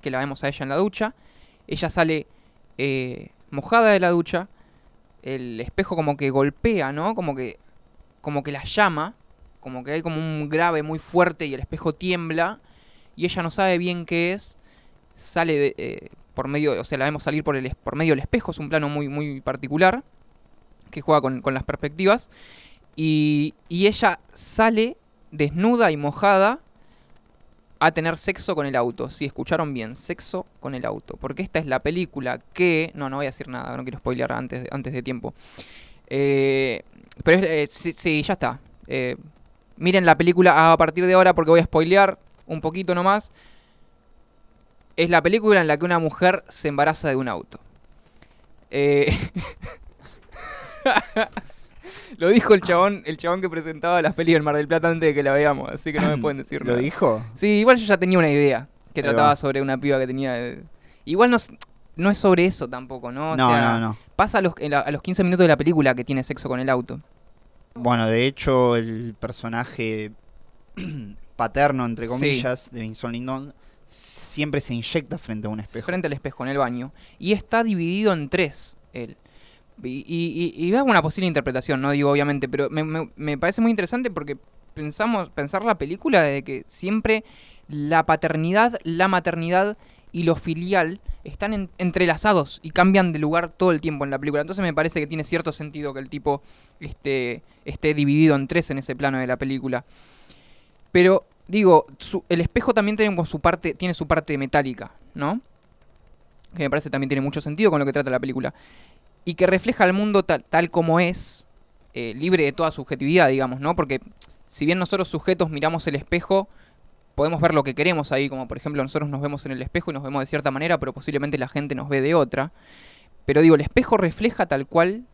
que la vemos a ella en la ducha, ella sale eh, mojada de la ducha. El espejo como que golpea, ¿no? Como que, como que la llama. Como que hay como un grave muy fuerte y el espejo tiembla. Y ella no sabe bien qué es sale de, eh, por medio, o sea, la vemos salir por, el, por medio del espejo, es un plano muy, muy particular, que juega con, con las perspectivas, y, y ella sale desnuda y mojada a tener sexo con el auto. Si escucharon bien, sexo con el auto. Porque esta es la película que... No, no voy a decir nada, no quiero spoilear antes de, antes de tiempo. Eh, pero eh, sí, sí, ya está. Eh, miren la película a partir de ahora porque voy a spoilear un poquito nomás. Es la película en la que una mujer se embaraza de un auto. Eh, *laughs* *laughs* Lo dijo el chabón, el chabón que presentaba las pelis del Mar del Plata antes de que la veamos, así que no me *clears throat* pueden decir ¿Lo nada. dijo? Sí, igual yo ya tenía una idea que Ahí trataba va. sobre una piba que tenía. eh, Igual no, es- no es sobre eso tampoco, ¿no? O no, sea, no, no. Pasa a los, en la- a los 15 minutos de la película que tiene sexo con el auto. Bueno, de hecho, el personaje *clears throat* paterno, entre Sí. comillas, de Vincent Lindon, siempre se inyecta frente a un espejo. frente al espejo en el baño. Y está dividido en tres, él. Y, y, y- hago una posible interpretación, no digo obviamente, pero me, me- parece muy interesante porque pensamos, pensar la película de que siempre la paternidad, la maternidad y lo filial están en- entrelazados y cambian de lugar todo el tiempo en la película. Entonces me parece que tiene cierto sentido que el tipo esté, esté dividido en tres en ese plano de la película. Pero, digo, su- el espejo también tiene su parte, tiene su parte metálica, ¿no? Que me parece también tiene mucho sentido con lo que trata la película. Y que refleja el mundo tal, tal como es, eh, libre de toda subjetividad, digamos, ¿no? Porque si bien nosotros sujetos miramos el espejo, podemos ver lo que queremos ahí, como por ejemplo nosotros nos vemos en el espejo y nos vemos de cierta manera, pero posiblemente la gente nos ve de otra. Pero digo, el espejo refleja tal cual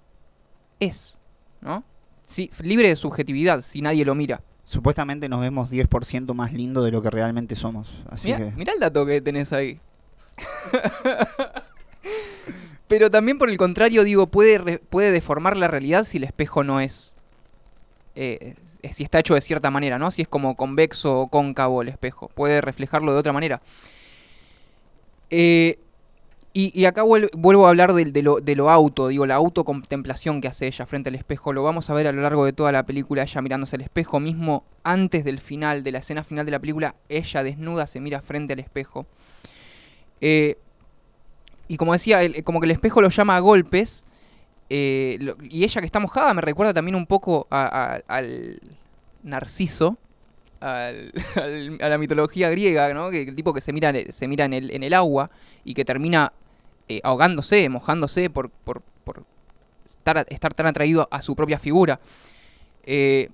es, ¿no? Sí, libre de subjetividad, si nadie lo mira. Supuestamente nos vemos 10% más lindo de lo que realmente somos. Así Mirá, que. mirá el dato que tenés ahí. *laughs* Pero también por el contrario, digo, puede, puede deformar la realidad si el espejo no es... eh, eh, si está hecho de cierta manera, ¿no? Si es como convexo o cóncavo el espejo. Puede reflejarlo de otra manera. Eh, y, acá vuel- vuelvo a hablar de, lo, de lo auto, digo, la autocontemplación que hace ella frente al espejo. Lo vamos a ver a lo largo de toda la película, ella mirándose al espejo, mismo antes del final, de la escena final de la película, ella desnuda se mira frente al espejo. Eh, y como decía, como que el espejo lo llama a golpes. eh, y ella que está mojada me recuerda también un poco al Narciso. *laughs* a la mitología griega, ¿no? Que el tipo que se mira, se mira en, el, agua y que termina eh, ahogándose, mojándose por, por, por estar, estar tan atraído a su propia figura. Eh,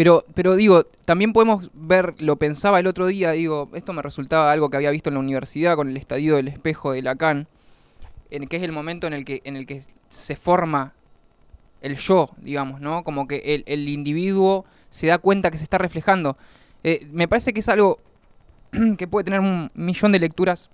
pero, pero digo, también podemos ver, lo pensaba el otro día, digo, esto me resultaba algo que había visto en la universidad con el estadio del espejo de Lacan, en que es el momento en el que, en el que se forma el yo, digamos, ¿no? Como que el, individuo se da cuenta que se está reflejando. Eh, me parece que es algo *clears throat* que puede tener un millón de lecturas,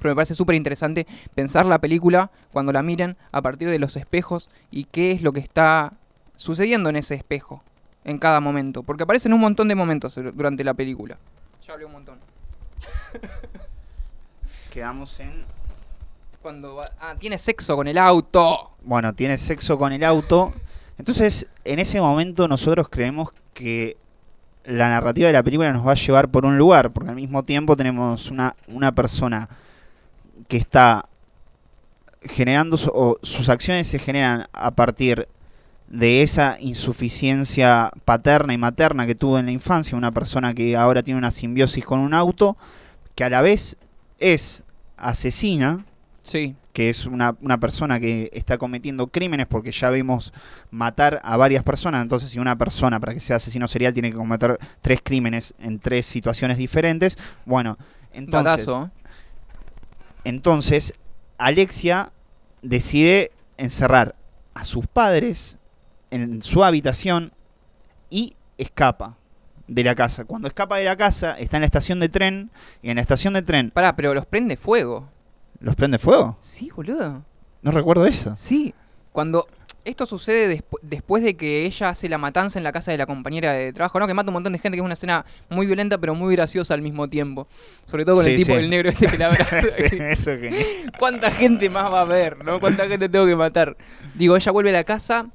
pero me parece súper interesante pensar la película cuando la miren a partir de los espejos y qué es lo que está sucediendo en ese espejo en cada momento, porque aparecen un montón de momentos durante la película. Ya hablé un montón. *laughs* Quedamos en. Cuando va- ah, tiene sexo con el auto. Bueno, tiene sexo con el auto. Entonces, en ese momento nosotros creemos que la narrativa de la película nos va a llevar por un lugar, porque al mismo tiempo tenemos una, una persona que está generando, o sus acciones se generan a partir de esa insuficiencia paterna y materna que tuvo en la infancia, una persona que ahora tiene una simbiosis con un auto, que a la vez es asesina, Sí, que es una, una persona que está cometiendo crímenes porque ya vimos matar a varias personas. Entonces, si una persona, para que sea asesino serial, tiene que cometer tres crímenes en tres situaciones diferentes, bueno, entonces, datazo. entonces Alexia decide encerrar a sus padres en su habitación y escapa de la casa. Cuando escapa de la casa, está en la estación de tren y en la estación de tren Pará, pero los prende fuego. los prende fuego. Sí, boludo. No recuerdo eso. Sí. Cuando esto sucede despu- después de que ella hace la matanza en la casa de la compañera de trabajo, ¿no? Que mata un montón de gente, que es una escena muy violenta pero muy graciosa al mismo tiempo. Sobre todo con el tipo sí. del negro este que la abraza. *laughs* *laughs* Sí, eso. ¿Cuánta gente más va a haber, no? ¿Cuánta gente tengo que matar? Digo, ella vuelve a la casa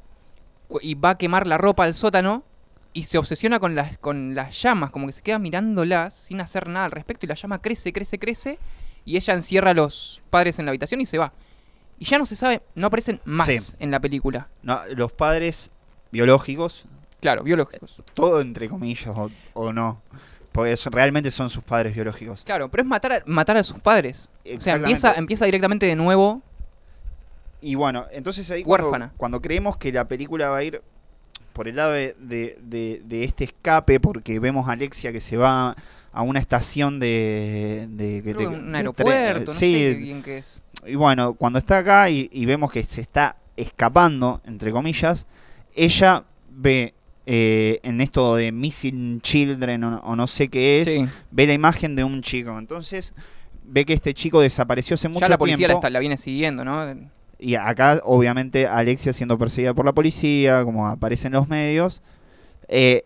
y va a quemar la ropa al sótano y se obsesiona con las, con las llamas, como que se queda mirándolas sin hacer nada al respecto y la llama crece, crece, crece y ella encierra a los padres en la habitación y se va. Y ya no se sabe, no aparecen más Sí. en la película. No, los padres biológicos, Claro, biológicos. todo entre comillas o, o no, porque son- realmente son sus padres biológicos. Claro, pero es matar a, matar a sus padres. O sea, empieza, empieza directamente de nuevo. Y bueno, entonces ahí cuando, creemos que la película va a ir por el lado de, de- de- de este escape, porque vemos a Alexia que se va a una estación de... de, creo que un aeropuerto, no sí, sé qué bien que es. y bueno, cuando está acá y, y vemos que se está escapando, entre comillas, ella ve eh, en esto de Missing Children o, o no sé qué es, Sí. ve la imagen de un chico. Entonces ve que este chico desapareció hace mucho Ya la policía la, tiempo. está- la viene siguiendo, ¿no? Y acá, obviamente, Alexia siendo perseguida por la policía, como aparece en los medios, eh,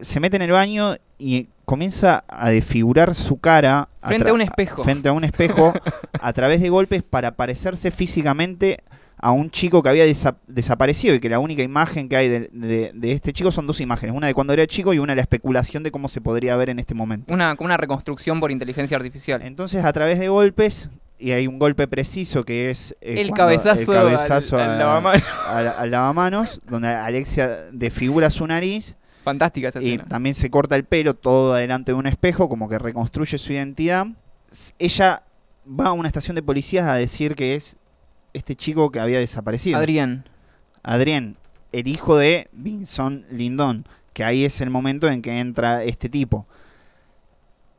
se mete en el baño y comienza a desfigurar su cara Frente a un espejo. frente a un espejo *laughs* a través de golpes para parecerse físicamente a un chico que había desa- desaparecido y que la única imagen que hay de, de- de este chico son dos imágenes, una de cuando era chico y una de la especulación de cómo se podría ver en este momento. Una, como una reconstrucción por inteligencia artificial. Entonces, a través de golpes, y hay un golpe preciso que es eh, el, cabezazo el cabezazo al, lavamanos. al, al lavamanos, donde Alexia desfigura su nariz Fantástica esa y escena. también se corta el pelo todo delante de un espejo, como que reconstruye su identidad. Ella va a una estación de policías a decir que es este chico que había desaparecido. Adrián. Adrián, el hijo de Vincent Lindon, que ahí es el momento en que entra este tipo.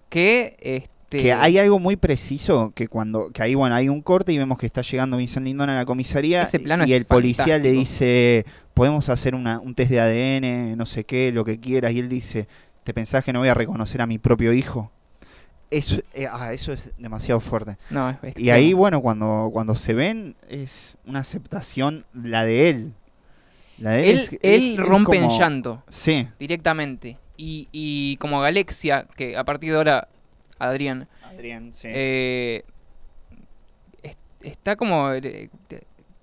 Que este. Que hay algo muy preciso que cuando que ahí bueno hay un corte y vemos que está llegando Vincent Lindon a la comisaría Ese plano y es el policía le dice podemos hacer una- un test de ADN no sé qué lo que quieras y él dice te pensás que no voy a reconocer a mi propio hijo eso eh, ah, eso es demasiado fuerte. No, es y ahí bueno cuando cuando se ven es una aceptación la de él. La de Él, es- él es rompe en como- llanto sí. directamente. Y, y como Galexia, que a partir de ahora, Adrián, Adrián sí eh, es- está como. eh,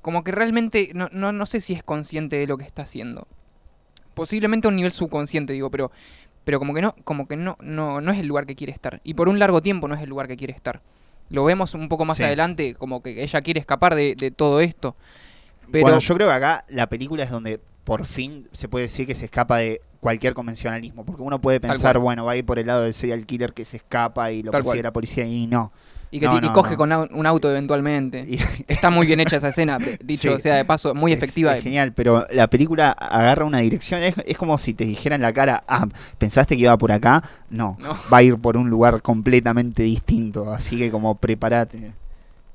Como que realmente. No, no, no sé si es consciente de lo que está haciendo. Posiblemente a un nivel subconsciente, digo, pero. Pero como que no, como que no, no, no es el lugar que quiere estar. Y por un largo tiempo no es el lugar que quiere estar. Lo vemos un poco más Sí. adelante, como que ella quiere escapar de, de todo esto. Pero Bueno, yo creo que acá la película es donde por fin se puede decir que se escapa de cualquier convencionalismo, porque uno puede pensar, bueno, va a ir por el lado del serial killer que se escapa y lo Tal persigue cual. la policía y no. y que no, y coge no. con un auto eventualmente. *laughs* Y- Está muy bien hecha esa escena, *laughs* dicho Sí. sea de paso, muy efectiva. Es, genial, pero la película agarra una dirección, es, es como si te dijera en la cara, ah, ¿pensaste que iba por acá? No, No. va a ir por un lugar completamente distinto, así que como prepárate.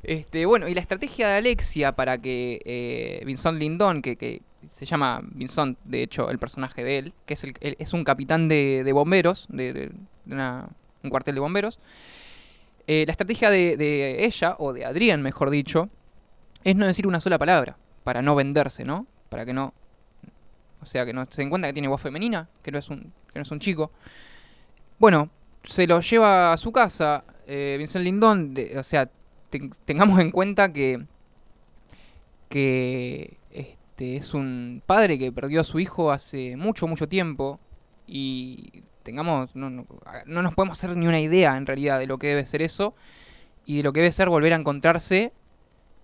Este, bueno, y la estrategia de Alexia para que eh, Vincent Lindon, que, que se llama Vincent, de hecho, el personaje de él, que es, el, es un capitán de, bomberos, de, una- un cuartel de bomberos, eh, la estrategia de, ella, o de Adrián, mejor dicho, es no decir una sola palabra, para no venderse, ¿no? Para que no... O sea, que no se den cuenta que tiene voz femenina, que no es un, que no es un chico. Bueno, se lo lleva a su casa, eh, Vincent Lindon, de- o sea, ten- tengamos en cuenta que que este es un padre que perdió a su hijo hace mucho mucho tiempo y tengamos no, no, no nos podemos hacer ni una idea en realidad de lo que debe ser eso y de lo que debe ser volver a encontrarse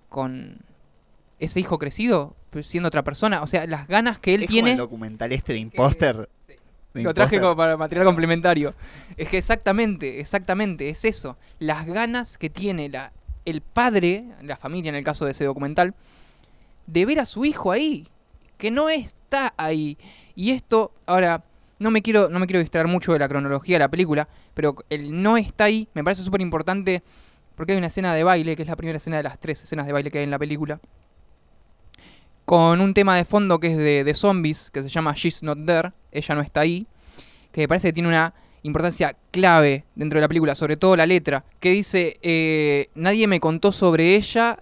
con ese hijo crecido siendo otra persona o sea las ganas que él es como tiene el documental este de Imposter. Sí. de lo traje como para material complementario. Es que exactamente, exactamente, es eso. Las ganas que tiene la, el padre, la familia en el caso de ese documental, de ver a su hijo ahí, que no está ahí. Y esto, ahora, no me quiero, no me quiero distraer mucho de la cronología de la película, pero el no está ahí me parece súper importante porque hay una escena de baile, que es la primera escena de las tres escenas de baile que hay en la película. con un tema de fondo que es de, de zombies, que se llama She's Not There, ella no está ahí, que me parece que tiene una importancia clave dentro de la película, sobre todo la letra, que dice, eh, nadie me contó sobre ella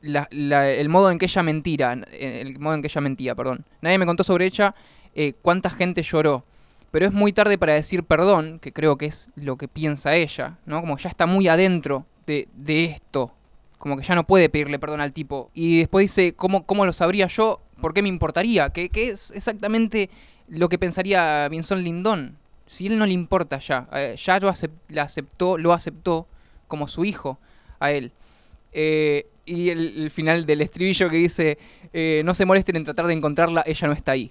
la- el modo en que ella mentira, eh, el modo en que ella mentía, perdón. Nadie me contó sobre ella eh, cuánta gente lloró. Pero es muy tarde para decir perdón, que creo que es lo que piensa ella, ¿no? Como ya está muy adentro de, de esto. Como que ya no puede pedirle perdón al tipo. Y después dice, ¿cómo, cómo lo sabría yo? ¿Por qué me importaría? Que, que es exactamente lo que pensaría Vincent Lindon. Si él no le importa ya, eh, ya lo aceptó, lo aceptó como su hijo a él. Eh, y el, el final del estribillo que dice, eh, no se molesten en tratar de encontrarla, ella no está ahí.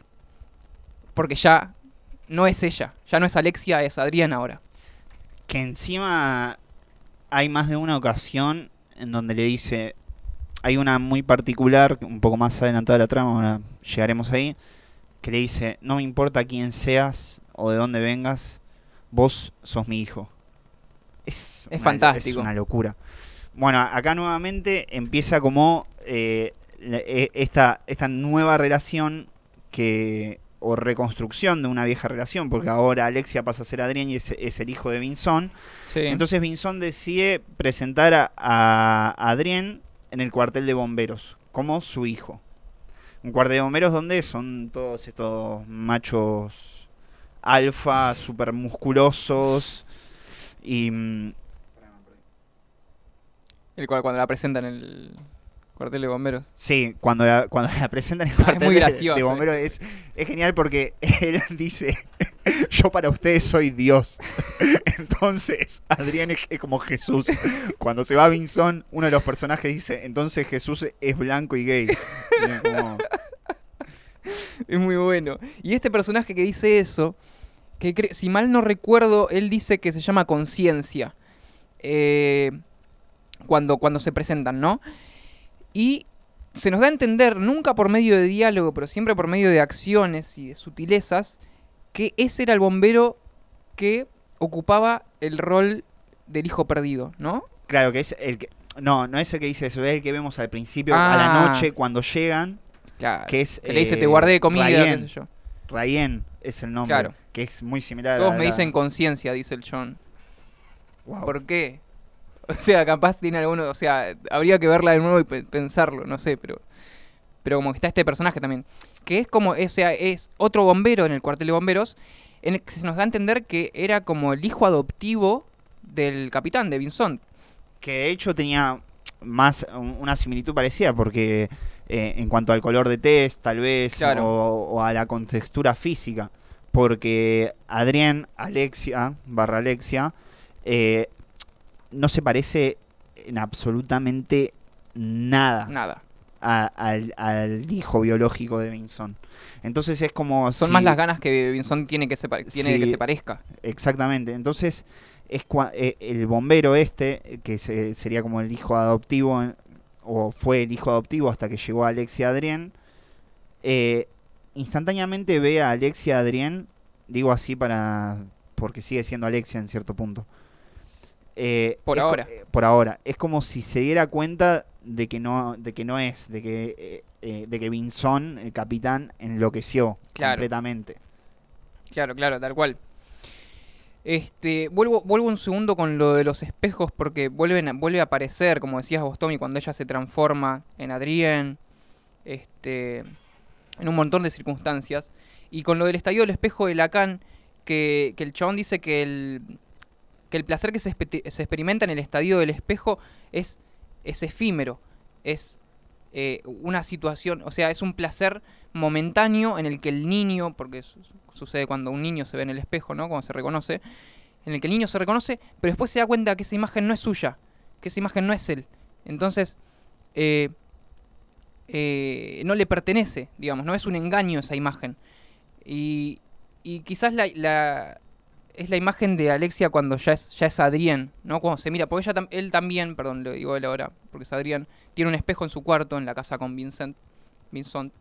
Porque ya no es ella, ya no es Alexia, es Adrián ahora. Que encima hay más de una ocasión en donde le dice. Hay una muy particular, un poco más adelantada de la trama, ahora llegaremos ahí. Que le dice: No me importa quién seas o de dónde vengas, vos sos mi hijo. Es, Es una- fantástico. Es una locura. Bueno, acá nuevamente empieza como eh, e- esta, esta nueva relación que o reconstrucción de una vieja relación, porque ahora Alexia pasa a ser Adrián y es, es el hijo de Vinson. Sí. Entonces Vinson decide presentar a, a Adrián en el cuartel de bomberos como su hijo. Un cuartel de bomberos donde son todos estos machos alfa, super musculosos y... el cual cuando la presentan en el cuartel de bomberos. Sí, cuando la, cuando la presentan en el es cuartel muy de- gracioso, de eh. bomberos es, es genial porque *laughs* él dice, yo para ustedes soy Dios. *laughs* Entonces, Adrián es, es como Jesús. Cuando se va a Vinson, uno de los personajes dice, entonces Jesús es blanco y gay. Y es como- *laughs* Es muy bueno. Y este personaje que dice eso, que si mal no recuerdo, él dice que se llama conciencia. eh, cuando, cuando se presentan, ¿no? Y se nos da a entender, nunca por medio de diálogo, pero siempre por medio de acciones y de sutilezas, que ese era el bombero que ocupaba el rol del hijo perdido, ¿no? claro, que es el que... No, no es el que dice eso, es el que vemos al principio, a la Ah. noche, cuando llegan, Claro, que es... que le dice, eh, te guardé comida, Rayen. qué sé yo. Rayen es el nombre, Claro. que es muy similar a Todos la- me dicen conciencia, dice el John. Wow. ¿Por qué? *laughs* O sea, capaz tiene alguno, o sea, habría que verla de nuevo y pe- pensarlo, no sé, pero pero como que está este personaje también, que es como, o sea, es otro bombero en el cuartel de bomberos, en el que se nos da a entender que era como el hijo adoptivo del capitán, de Vincent. que de hecho tenía más un- una similitud parecida porque eh, en cuanto al color de test tal vez Claro. o, o a la contextura física porque Adrián Alexia barra Alexia eh, no se parece en absolutamente nada Nada. a- al, al hijo biológico de Vinson entonces es como Son si- más las ganas que Vincent tiene que se, tiene de que se parezca. Exactamente. Entonces, es cua- eh, el bombero este, que se- sería como el hijo adoptivo, o fue el hijo adoptivo hasta que llegó Alexia Adrián, eh, instantáneamente ve a Alexia Adrián, digo así para porque sigue siendo Alexia en cierto punto. Eh, Por co- ahora. eh, por ahora. Es como si se diera cuenta de que no, de que no es, de que, eh, eh, de que Vinson, el capitán, enloqueció Claro. completamente. Claro, claro, tal cual. Este, vuelvo, vuelvo un segundo con lo de los espejos porque vuelven, vuelve a aparecer, como decías vos, Tommy, cuando ella se transforma en Adrián, este, en un montón de circunstancias. Y con lo del estallido del espejo de Lacan, que, que el chabón dice que el, que el placer que se, se experimenta en el estadio del espejo es, es efímero, es eh, una situación, o sea, es un placer momentáneo en el que el niño, porque su- sucede cuando un niño se ve en el espejo, ¿no? Cuando se reconoce, en el que el niño se reconoce, pero después se da cuenta que esa imagen no es suya, que esa imagen no es él. Entonces, eh, eh, no le pertenece, digamos, no es un engaño esa imagen. Y, y quizás la- es la imagen de Alexia cuando ya es, ya es Adrián, ¿no? Cuando se mira, porque ella, tam- él también, perdón, lo digo él ahora, porque es Adrián, tiene un espejo en su cuarto en la casa con Vincent. Vincent.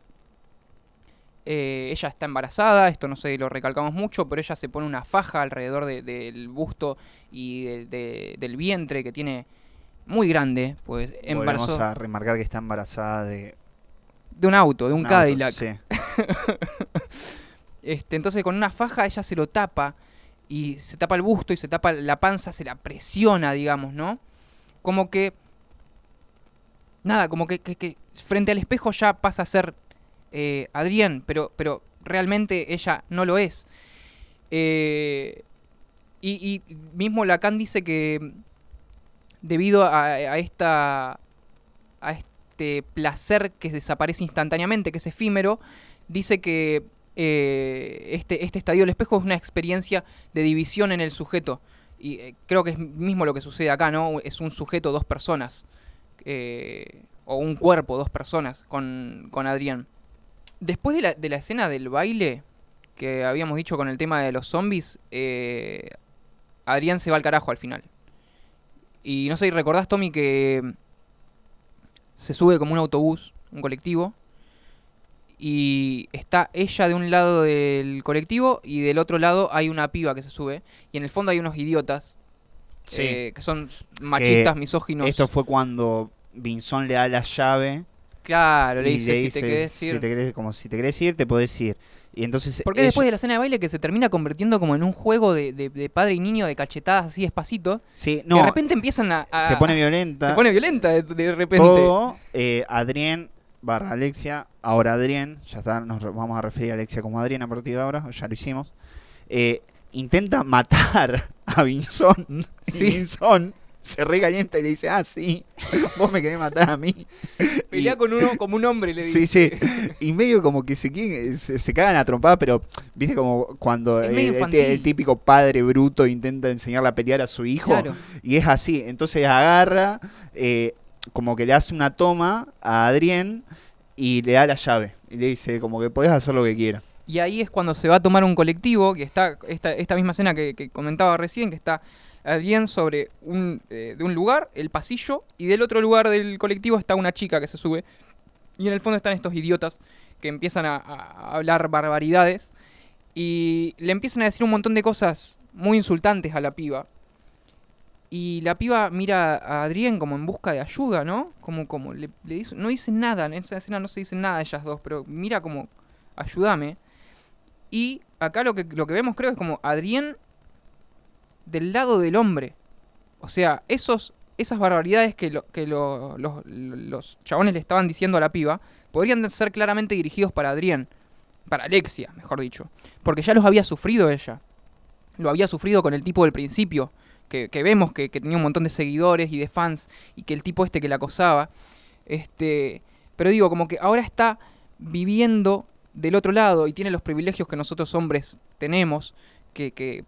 Eh, ella está embarazada, esto no sé, lo recalcamos mucho, pero ella se pone una faja alrededor de- del busto y de- de- del vientre que tiene muy grande, pues embarazó a remarcar que está embarazada de de un auto, de un, Cadillac. sí. *laughs* Este, entonces con una faja ella se lo tapa y se tapa el busto y se tapa la panza, se la presiona, digamos, ¿no? Como que... Nada, como que, que- frente al espejo ya pasa a ser eh, Adrián, pero, pero realmente ella no lo es. Eh, y, y mismo Lacan dice que debido a, a esta a este placer que desaparece instantáneamente, que es efímero, dice que eh, este, este estadio del espejo es una experiencia de división en el sujeto. Y eh, creo que es mismo lo que sucede acá, ¿no? Es un sujeto, dos personas. eh, o un cuerpo, dos personas, con, con Adrián. Después de la, de la escena del baile, que habíamos dicho con el tema de los zombies, Adrián se va al carajo al final. Y no sé, ¿recordás, Tommy, que se sube como un autobús, un colectivo, y está ella de un lado del colectivo y del otro lado hay una piba que se sube, y en el fondo hay unos idiotas Sí. eh, que son machistas, Que misóginos. Esto fue cuando Vinson le da la llave Claro, le dice, le si te querés si ir. te querés- como si te querés ir, te podés ir. Y entonces Porque ella- después de la escena de baile que se termina convirtiendo como en un juego de, de- de padre y niño de cachetadas así despacito, Sí, no, de repente empiezan a... a- se pone violenta. se pone violenta de, de repente. Todo, eh, Adrián barra Alexia, ahora Adrián, ya está, nos vamos a referir a Alexia como Adrián a partir de ahora, ya lo hicimos. eh, intenta matar *laughs* a Vinson. Sí. *laughs* Vinson se recalienta y le dice, ah, sí, *laughs* vos me querés matar a mí. Pelea Y- con uno como un hombre, le Sí, dice. sí. Y medio como que se, se, se cagan a trompada, pero viste como cuando el típico padre bruto intenta enseñarle a pelear a su hijo. Claro. Y es así. Entonces agarra, eh, como que le hace una toma a Adrián y le da la llave. Y le dice como que podés hacer lo que quieras. Y ahí es cuando se va a tomar un colectivo, que está esta, esta misma escena que, comentaba recién, que está Adrián sobre un, eh, de un lugar, el pasillo, y del otro lugar del colectivo está una chica que se sube. Y en el fondo están estos idiotas que empiezan a, a hablar barbaridades y le empiezan a decir un montón de cosas muy insultantes a la piba. Y la piba mira a Adrián como en busca de ayuda, ¿no? Como, como le, le dice, no dice nada, en esa escena no se dice nada ellas dos, pero mira como, ayúdame. Y acá lo que, lo que vemos creo es como Adrián del lado del hombre. O sea, esos, esas barbaridades que, lo- que lo- los, los chabones le estaban diciendo a la piba podrían ser claramente dirigidos para Adrián. Para Alexia, mejor dicho. Porque ya los había sufrido ella. Lo había sufrido con el tipo del principio. Que, vemos que, tenía un montón de seguidores y de fans. Y que el tipo este que la acosaba. Este. Pero digo, como que ahora está viviendo del otro lado y tiene los privilegios que nosotros hombres tenemos. Que,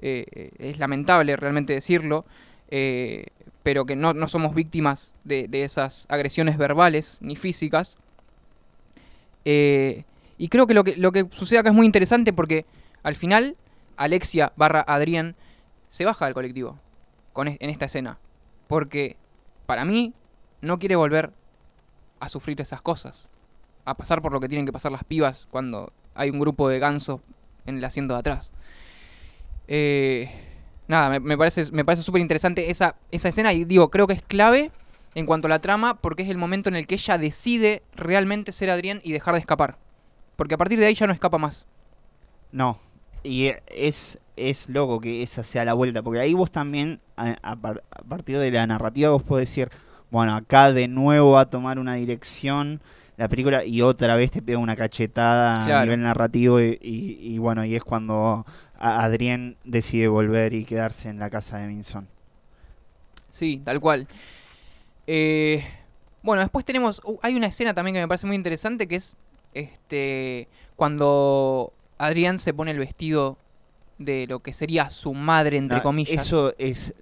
eh, es lamentable realmente decirlo. eh, pero que no, no somos víctimas de, de esas agresiones verbales ni físicas. Eh, y creo que lo, que lo que sucede acá es muy interesante porque al final Alexia barra Adrián se baja del colectivo con, en esta escena. Porque para mí no quiere volver a sufrir esas cosas. A pasar por lo que tienen que pasar las pibas cuando hay un grupo de gansos en el asiento de atrás. Eh, nada, me, me parece me parece súper interesante esa, esa escena y digo, creo que es clave en cuanto a la trama porque es el momento en el que ella decide realmente ser Adrián y dejar de escapar. Porque a partir de ahí ya no escapa más. No. Y es, es loco que esa sea la vuelta, porque ahí vos también, a, a par- a partir de la narrativa, vos podés decir, bueno, acá de nuevo va a tomar una dirección la película y otra vez te pega una cachetada a nivel narrativo y, y- y bueno, y es cuando Adrián decide volver y quedarse en la casa de Minson. Sí, tal cual. Eh, bueno, después tenemos. uh, hay una escena también que me parece muy interesante que es este cuando Adrián se pone el vestido de lo que sería su madre, entre No, comillas. Eso es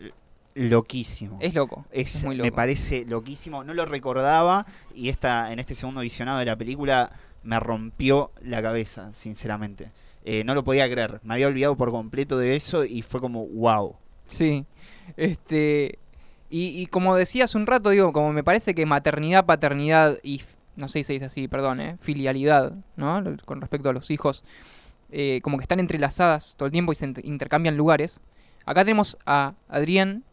loquísimo. es loco. Es, Es muy Me loco. parece loquísimo. No lo recordaba y esta, en este segundo visionado de la película me rompió la cabeza, sinceramente. Eh, no lo podía creer. Me había olvidado por completo de eso y fue como, wow. Sí. Este. Y, y como decía hace un rato, digo, como me parece que maternidad, paternidad y. No sé si se dice así, perdón, ¿eh? Filialidad, ¿no? Con respecto a los hijos. Eh, como que están entrelazadas todo el tiempo y se int- intercambian lugares. Acá tenemos a Adrián,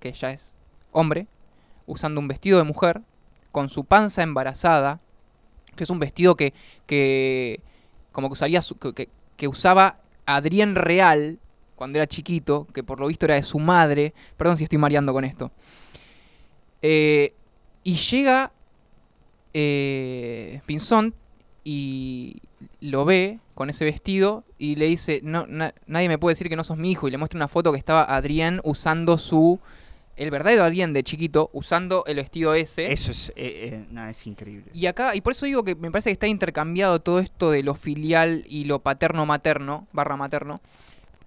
que ya es hombre, usando un vestido de mujer, con su panza embarazada, que es un vestido que, que como que usaría que- que usaba Adrián Real cuando era chiquito, que por lo visto era de su madre. Perdón si estoy mareando con esto. Eh, y llega eh, Pinzón y lo ve con ese vestido y le dice, no, na- nadie me puede decir que no sos mi hijo. Y le muestra una foto que estaba Adrián usando su... El verdadero Adrián de chiquito, usando el vestido ese. Eso es, eh, eh, nada, es increíble. Y acá, y por eso digo que me parece que está intercambiado todo esto de lo filial y lo paterno-materno, barra materno,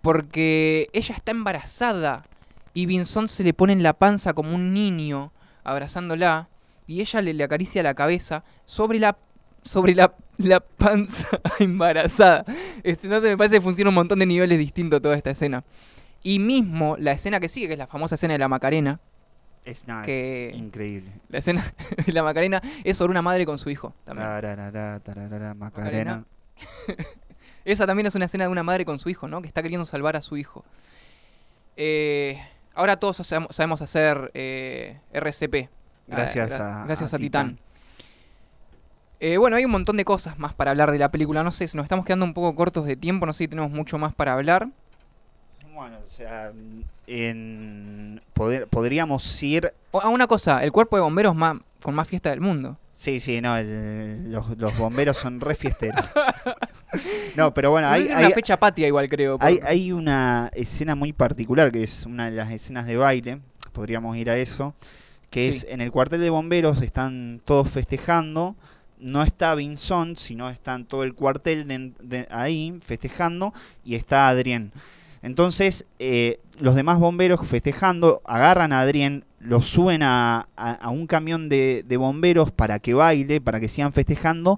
porque ella está embarazada y Vinson se le pone en la panza como un niño abrazándola y ella le, le acaricia la cabeza sobre la sobre la, la panza *laughs* embarazada. Este, entonces me parece que funciona un montón de niveles distintos toda esta escena. Y mismo la escena que sigue, que es la famosa escena de la Macarena, Es, nada, que- es increíble. la escena *laughs* de la Macarena es sobre una madre con su hijo también. Tararara, tararara, Macarena. *laughs* Esa también es una escena de una madre con su hijo, ¿no? Que está queriendo salvar a su hijo. Eh, ahora todos sabemos, hacer eh, RCP. Gracias Ah, gra- a- gracias a a, Titán. Titán. Eh, bueno, hay un montón de cosas más para hablar de la película. No sé, si nos estamos quedando un poco cortos de tiempo. No sé si tenemos mucho más para hablar. Bueno, o sea, en poder, podríamos ir. Ah, una cosa, el cuerpo de bomberos más, con más fiesta del mundo. Sí, sí, no, el- los, los bomberos son re fiesteros. *laughs* No, pero bueno, hay, una fecha patria igual, creo. por- hay, hay una escena muy particular que es una de las escenas de baile. Podríamos ir a eso. Que Sí. es en el cuartel de bomberos, están todos festejando. No está Vinson, sino están todo el cuartel de- de ahí festejando y está Adrián. Entonces, eh, los demás bomberos festejando agarran a Adrián, lo suben a, un camión de, de bomberos para que baile, para que sigan festejando.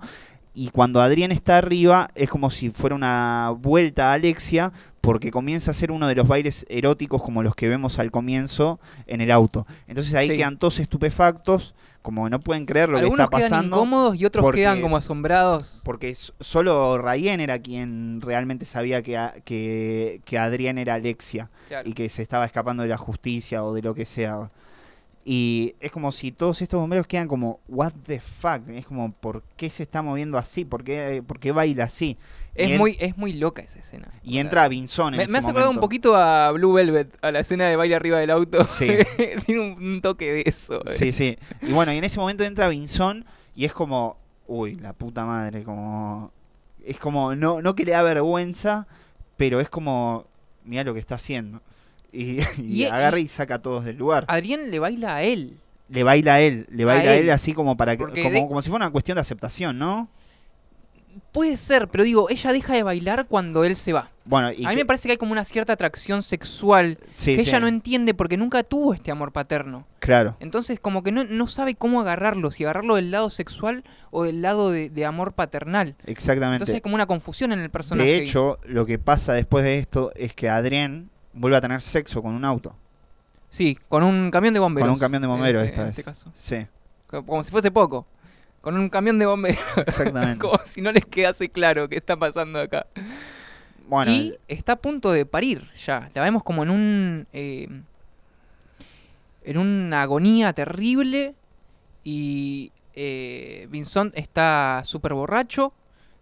Y cuando Adrián está arriba, es como si fuera una vuelta a Alexia, porque comienza a ser uno de los bailes eróticos como los que vemos al comienzo en el auto. Entonces ahí Sí. quedan todos estupefactos, como no pueden creer lo que Algunos está quedan pasando. incómodos y otros porque- quedan como asombrados. Porque solo Rayen era quien realmente sabía que, a- que, que Adrián era Alexia Claro. y que se estaba escapando de la justicia o de lo que sea. Y es como si todos estos bomberos quedan como, what the fuck? Es como, ¿por qué se está moviendo así? ¿Por qué, por qué baila así? Es en- muy, es muy loca esa escena. Y O sea, entra Vinson en Me, ese me un poquito a Blue Velvet, a la escena de baile arriba del auto. Sí. *laughs* Tiene un, un toque de eso. eh. Sí, sí. Y bueno, y en ese momento entra Vinson y es como, uy, la puta madre, como... Es como, no, no que le da vergüenza, pero es como, mira lo que está haciendo. Y, *laughs* y Y- agarra y- saca a todos del lugar. Adrián le baila a él. Le baila a él, le baila a él. él, así como para que, como, de- como si fuera una cuestión de aceptación, ¿no? Puede ser, pero digo, ella deja de bailar cuando él se va. Bueno, y a mí que- me parece que hay como una cierta atracción sexual sí, que sí, ella no entiende porque nunca tuvo este amor paterno. Claro, Entonces como que no, no sabe cómo agarrarlo, si agarrarlo del lado sexual o del lado de, de amor paternal. exactamente. Entonces hay como una confusión en el personaje. De hecho, lo que pasa después de esto es que Adrián vuelve a tener sexo con un auto. Sí, con un camión de bomberos. Con un camión de bomberos en- esta en vez. este caso. Sí, Co- Como si fuese poco. Con un camión de bomberos. exactamente. *laughs* como si no les quedase claro qué está pasando acá. bueno, y está a punto de parir ya. La vemos como en un. eh, en una agonía terrible. Y. Eh, Vincent está súper borracho.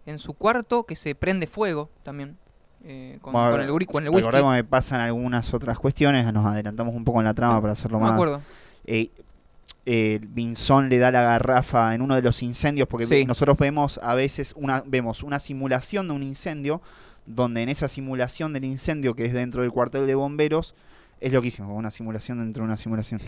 En su cuarto, que se prende fuego también. eh, con, Bueno, con el, guri- con el whisky. Recordemos que pasan algunas otras cuestiones, nos adelantamos un poco en la trama para hacerlo No me más. acuerdo. Eh, eh, Vinson le da la garrafa en uno de los incendios, porque Sí. nosotros vemos a veces una, vemos una simulación de un incendio, donde en esa simulación del incendio, que es dentro del cuartel de bomberos, es loquísimo, una simulación dentro de una simulación.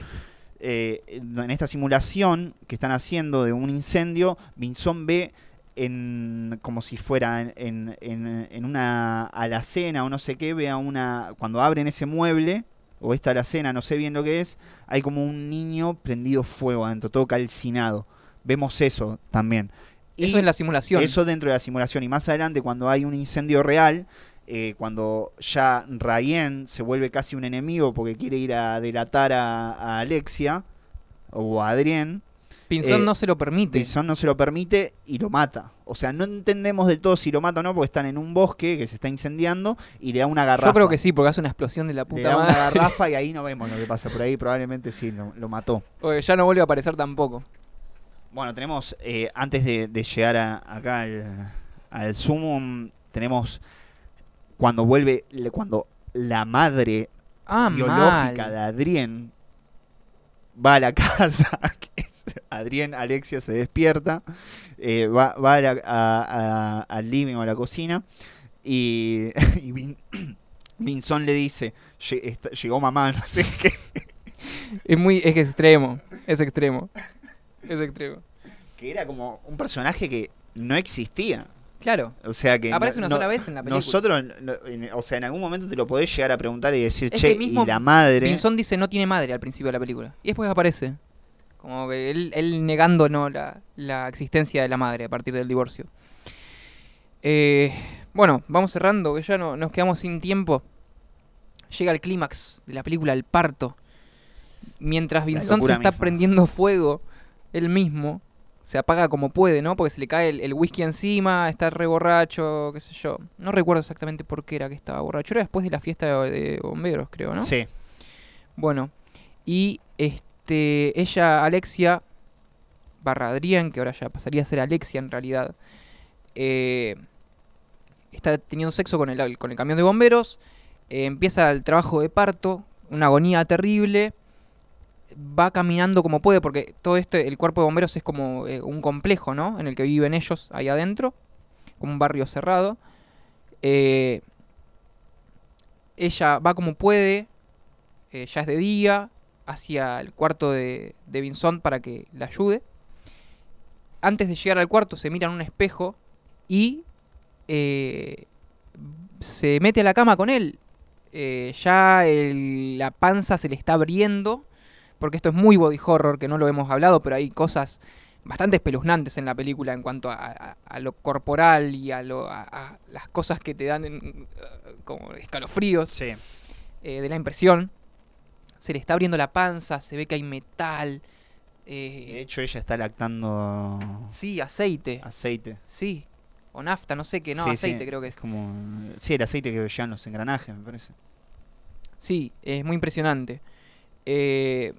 Eh, en esta simulación que están haciendo de un incendio, Vinson ve en como si fuera en, en- en- en una alacena o no sé qué, ve a una cuando abren ese mueble o esta alacena, no sé bien lo que es, hay como un niño prendido fuego adentro, todo calcinado. Vemos eso también. Eso es la simulación. Eso dentro de la simulación. Y más adelante, cuando hay un incendio real, eh, cuando ya Rayen se vuelve casi un enemigo porque quiere ir a delatar a, a Alexia o a Adrien, Pinzón eh, no se lo permite. Bison no se lo permite y lo mata. O sea, no entendemos del todo si lo mata o no, porque están en un bosque que se está incendiando y le da una garrafa. Yo creo que sí, porque hace una explosión de la Le puta da una garrafa y ahí *laughs* no vemos lo que pasa por ahí. Probablemente sí, lo, lo mató. Porque ya no vuelve a aparecer tampoco. Bueno, tenemos, eh, antes de, de llegar a- acá al, al tenemos cuando vuelve, le- cuando la madre Ah, biológica mal. de Adrien va a la *laughs* casa, *laughs* Adrien, Alexia se despierta, eh, va, va a la- a- a- al living o a la cocina y, *laughs* y Vin- *clears throat* Vinson le dice, "Lle- está- llegó mamá, *laughs* no sé qué. Es muy, es extremo, es extremo. Es extremo. Que era como un personaje que no existía. Claro. O sea que Aparece una no- sola vez en la película. Nosotros, no- en- o sea, en algún momento te lo podés llegar a preguntar y decir, Es che, que mismo y la madre. Pinzón dice no tiene madre al principio de la película. Y después aparece. Como que él, él negando no la, la existencia de la madre a partir del divorcio. Eh, bueno, vamos cerrando, que ya no, nos quedamos sin tiempo. Llega el clímax de la película, el parto. Mientras Vinson se está misma. prendiendo fuego, él mismo se apaga como puede, ¿no? Porque se le cae el, el whisky encima, está re borracho, qué sé yo. No recuerdo exactamente por qué era que estaba borracho. Era después de la fiesta de, de bomberos, creo, ¿no? Sí. Bueno, y este ella, Alexia, barra Adrián, que ahora ya pasaría a ser Alexia en realidad, eh, está teniendo sexo con el, con el camión de bomberos, eh, empieza el trabajo de parto, una agonía terrible, va caminando como puede, porque todo esto, el cuerpo de bomberos es como eh, un complejo, ¿no? En el que viven ellos ahí adentro, como un barrio cerrado. Ella va como puede, ya es de día, hacia el cuarto de, de Vinson para que la ayude. Antes de llegar al cuarto se mira en un espejo y eh, se mete a la cama con él. Eh, ya el- la panza se le está abriendo, porque esto es muy body horror, que no lo hemos hablado, pero hay cosas bastante espeluznantes en la película en cuanto a, a- a lo corporal y a, lo- a- a las cosas que te dan en- como escalofríos Sí. eh, de la impresión. Se le está abriendo la panza, se ve que hay metal. De eh, hecho, ella está lactando sí, aceite. aceite. Sí. O nafta, no sé qué, no, Sí, aceite sí, creo que es. como. Sí, el aceite que llevan los engranajes, me parece. Sí, es muy impresionante. Eh,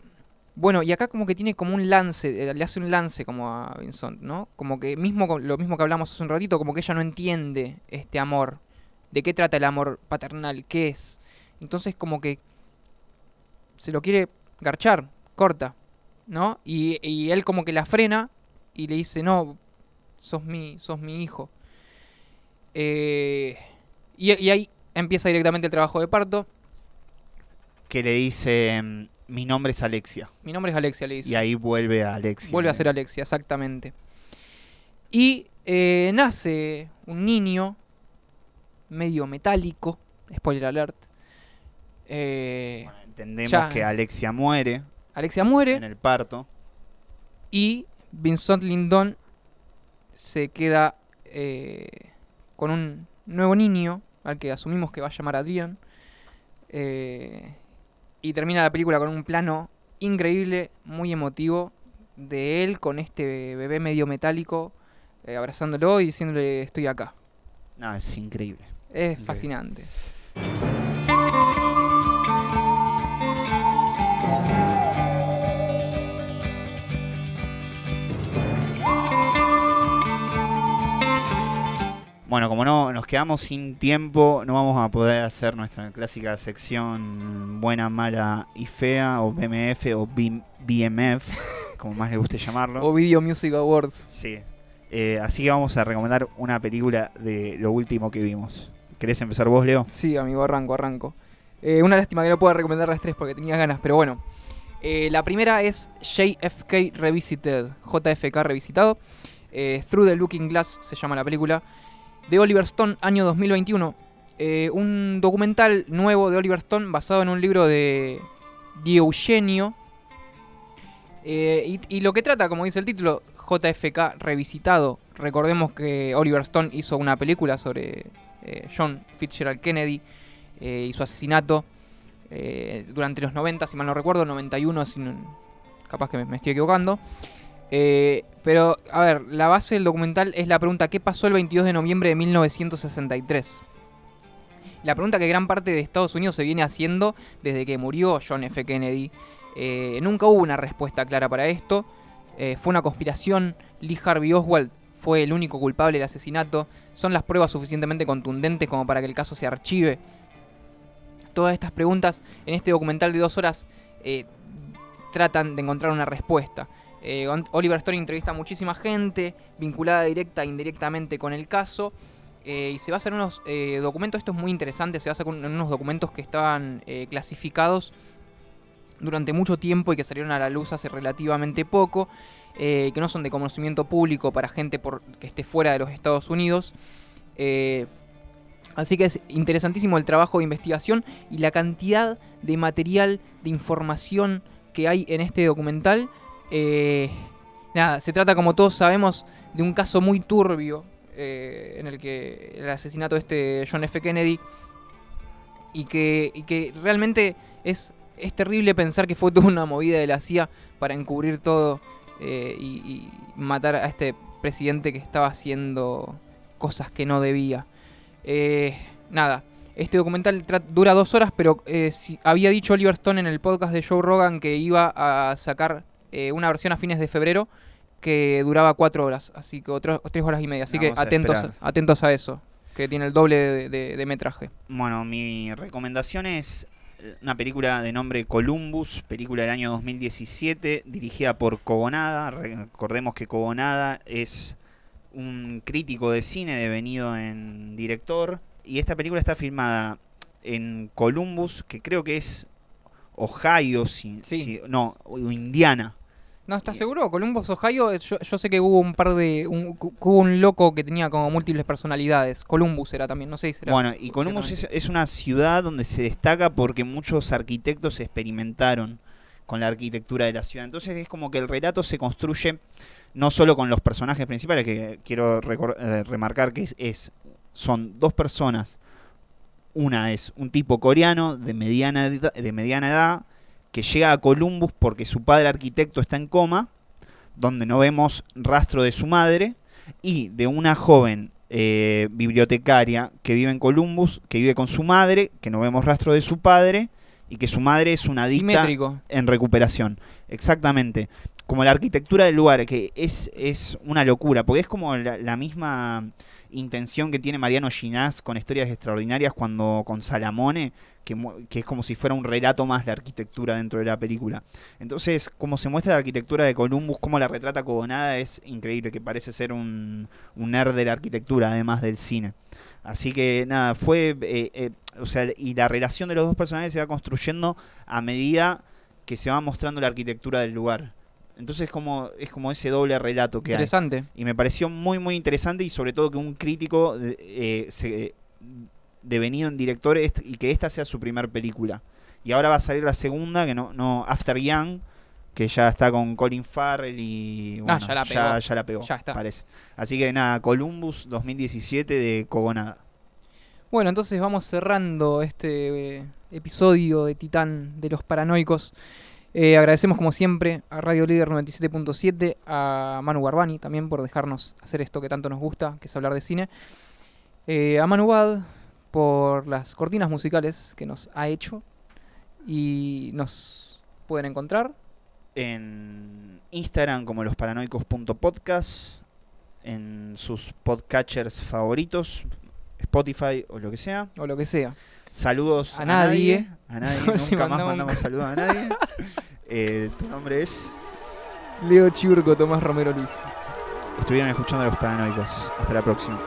bueno, y acá como que tiene como un lance, eh, le hace un lance como a Vincent, ¿no? Como que mismo lo mismo que hablamos hace un ratito, como que ella no entiende este amor. ¿De qué trata el amor paternal? ¿Qué es? Entonces como que se lo quiere garchar, corta, ¿no? Y, y él como que la frena y le dice, no, sos mi, sos mi hijo. Eh, y, y ahí empieza directamente el trabajo de parto. Que le dice: mm, Mi nombre es Alexia. Mi nombre es Alexia, le dice. Y ahí vuelve a Alexia. Vuelve a ser Alexia, exactamente. Y eh, nace un niño medio metálico, spoiler alert. Eh, Bueno, entendemos Ya. que Alexia muere Alexia muere en el parto. y Vincent Lindon se queda eh, con un nuevo niño, al que asumimos que va a llamar Adrián. Eh, y termina la película con un plano increíble, muy emotivo, de él con este bebé medio metálico, eh, abrazándolo y diciéndole estoy acá. No, es increíble. Es Increíble. fascinante. Bueno, como no nos quedamos sin tiempo, no vamos a poder hacer nuestra clásica sección buena, mala y fea, o BMF o B- BMF, *laughs* como más le guste llamarlo. O Video Music Awards. Sí. Eh, así que vamos a recomendar una película de lo último que vimos. ¿Querés empezar vos, Leo? Sí, amigo, arranco, arranco. Eh, una lástima que no pueda recomendar las tres porque tenía ganas, pero bueno. Eh, la primera es JFK Revisited, JFK revisitado. Through the Looking Glass se llama la película. De Oliver Stone, año 2021. Eh, un documental nuevo de Oliver Stone basado en un libro de Di Eugenio. Eh, y, lo que trata, como dice el título, JFK revisitado. Recordemos que Oliver Stone hizo una película sobre eh, John Fitzgerald Kennedy y su asesinato durante los 90, si mal no recuerdo, 91, si no- capaz que me, me estoy equivocando. Eh, pero, a ver, la base del documental es la pregunta ¿qué pasó el 22 de noviembre de 1963? La pregunta que gran parte de Estados Unidos se viene haciendo desde que murió John F. Kennedy. Eh, nunca hubo una respuesta clara para esto. eh, fue una conspiración, Lee Harvey Oswald fue el único culpable del asesinato, son las pruebas suficientemente contundentes como para que el caso se archive. Todas estas preguntas en este documental de dos horas eh, tratan de encontrar una respuesta. Eh, Oliver Stone entrevista a muchísima gente vinculada directa e indirectamente con el caso. eh, y se basa en unos eh, documentos, esto es muy interesante, se basa en unos documentos que estaban clasificados durante mucho tiempo y que salieron a la luz hace relativamente poco, que no son de conocimiento público para gente que esté fuera de los Estados Unidos. Así que es interesantísimo el trabajo de investigación y la cantidad de material, de información que hay en este documental. Eh, nada, se trata como todos sabemos de un caso muy turbio eh, en el que el asesinato de este John F. Kennedy y que, que realmente es, es terrible pensar que fue toda una movida de la CIA para encubrir todo eh, y, matar a este presidente que estaba haciendo cosas que no debía. Nada, este documental dura dos horas, pero había dicho Oliver Stone en el podcast de Joe Rogan que iba a sacar eh, una versión a fines de febrero que duraba cuatro horas, así que otras tres horas y media. Así que Vamos a atentos, atentos a eso, que tiene el doble de, de- de metraje. Bueno, mi recomendación es eh, una película de nombre Columbus, película del año 2017, dirigida por Cobonada. Recordemos que Cobonada es un crítico de cine devenido en director. Y esta película está filmada en Columbus, que creo que es Ohio, si, Sí. si- no, o Indiana. No, ¿estás Y- seguro? Columbus, Ohio, eh, yo, yo sé que hubo un par de... Un, hubo un loco que tenía como múltiples personalidades. Columbus era también, no sé si era... Bueno, y Columbus es, es una ciudad donde se destaca porque muchos arquitectos experimentaron con la arquitectura de la ciudad. Entonces es como que el relato se construye no solo con los personajes principales, que quiero eh, remarcar que es, es- son dos personas. Una es un tipo coreano de mediana, edad, de mediana edad que llega a Columbus porque su padre arquitecto está en coma, donde no vemos rastro de su madre, y de una joven eh, bibliotecaria que vive en Columbus, que vive con su madre, que no vemos rastro de su padre, y que su madre es una adicta Simétrico. en recuperación. Exactamente. Como la arquitectura del lugar, que es, es una locura, porque es como la, la misma intención que tiene Mariano Ginás con historias extraordinarias cuando con Salamone, que, que es como si fuera un relato más la arquitectura dentro de la película. Entonces, como se muestra la arquitectura de Columbus, cómo la retrata Cobonada, es increíble, que parece ser un, un nerd de la arquitectura, además del cine. Así que nada, fue, eh, eh, o sea, y la relación de los dos personajes se va construyendo a medida que se va mostrando la arquitectura del lugar. Entonces como, es como ese doble relato que hay. Interesante. Y me pareció muy, muy interesante y sobre todo que un crítico eh, se- devenido en director y que esta sea su primer película. Y ahora va a salir la segunda, que no, no After Young, que ya está con Colin Farrell y Ah, bueno, ya la pegó. ya la pegó, Ya está. parece. Así que nada, Columbus 2017 de Cobonada. Bueno, entonces vamos cerrando este eh, episodio de Titán de los Paranoicos. Eh, agradecemos como siempre a Radio Líder 97.7, a Manu Barbani también por dejarnos hacer esto que tanto nos gusta, que es hablar de cine. Eh, a Manu Bad por las cortinas musicales que nos ha hecho. Y nos pueden encontrar. en Instagram como losparanoicos.podcast, en sus podcatchers favoritos, Spotify o lo que sea. O lo que sea. Saludos A a, nadie. nadie. A nadie, *laughs* nunca más mandamos un saludos a nadie. Eh, tu nombre es. Leo Churco, Tomás Romero Luis. Estuvieron escuchando a los paranoicos. Hasta la próxima.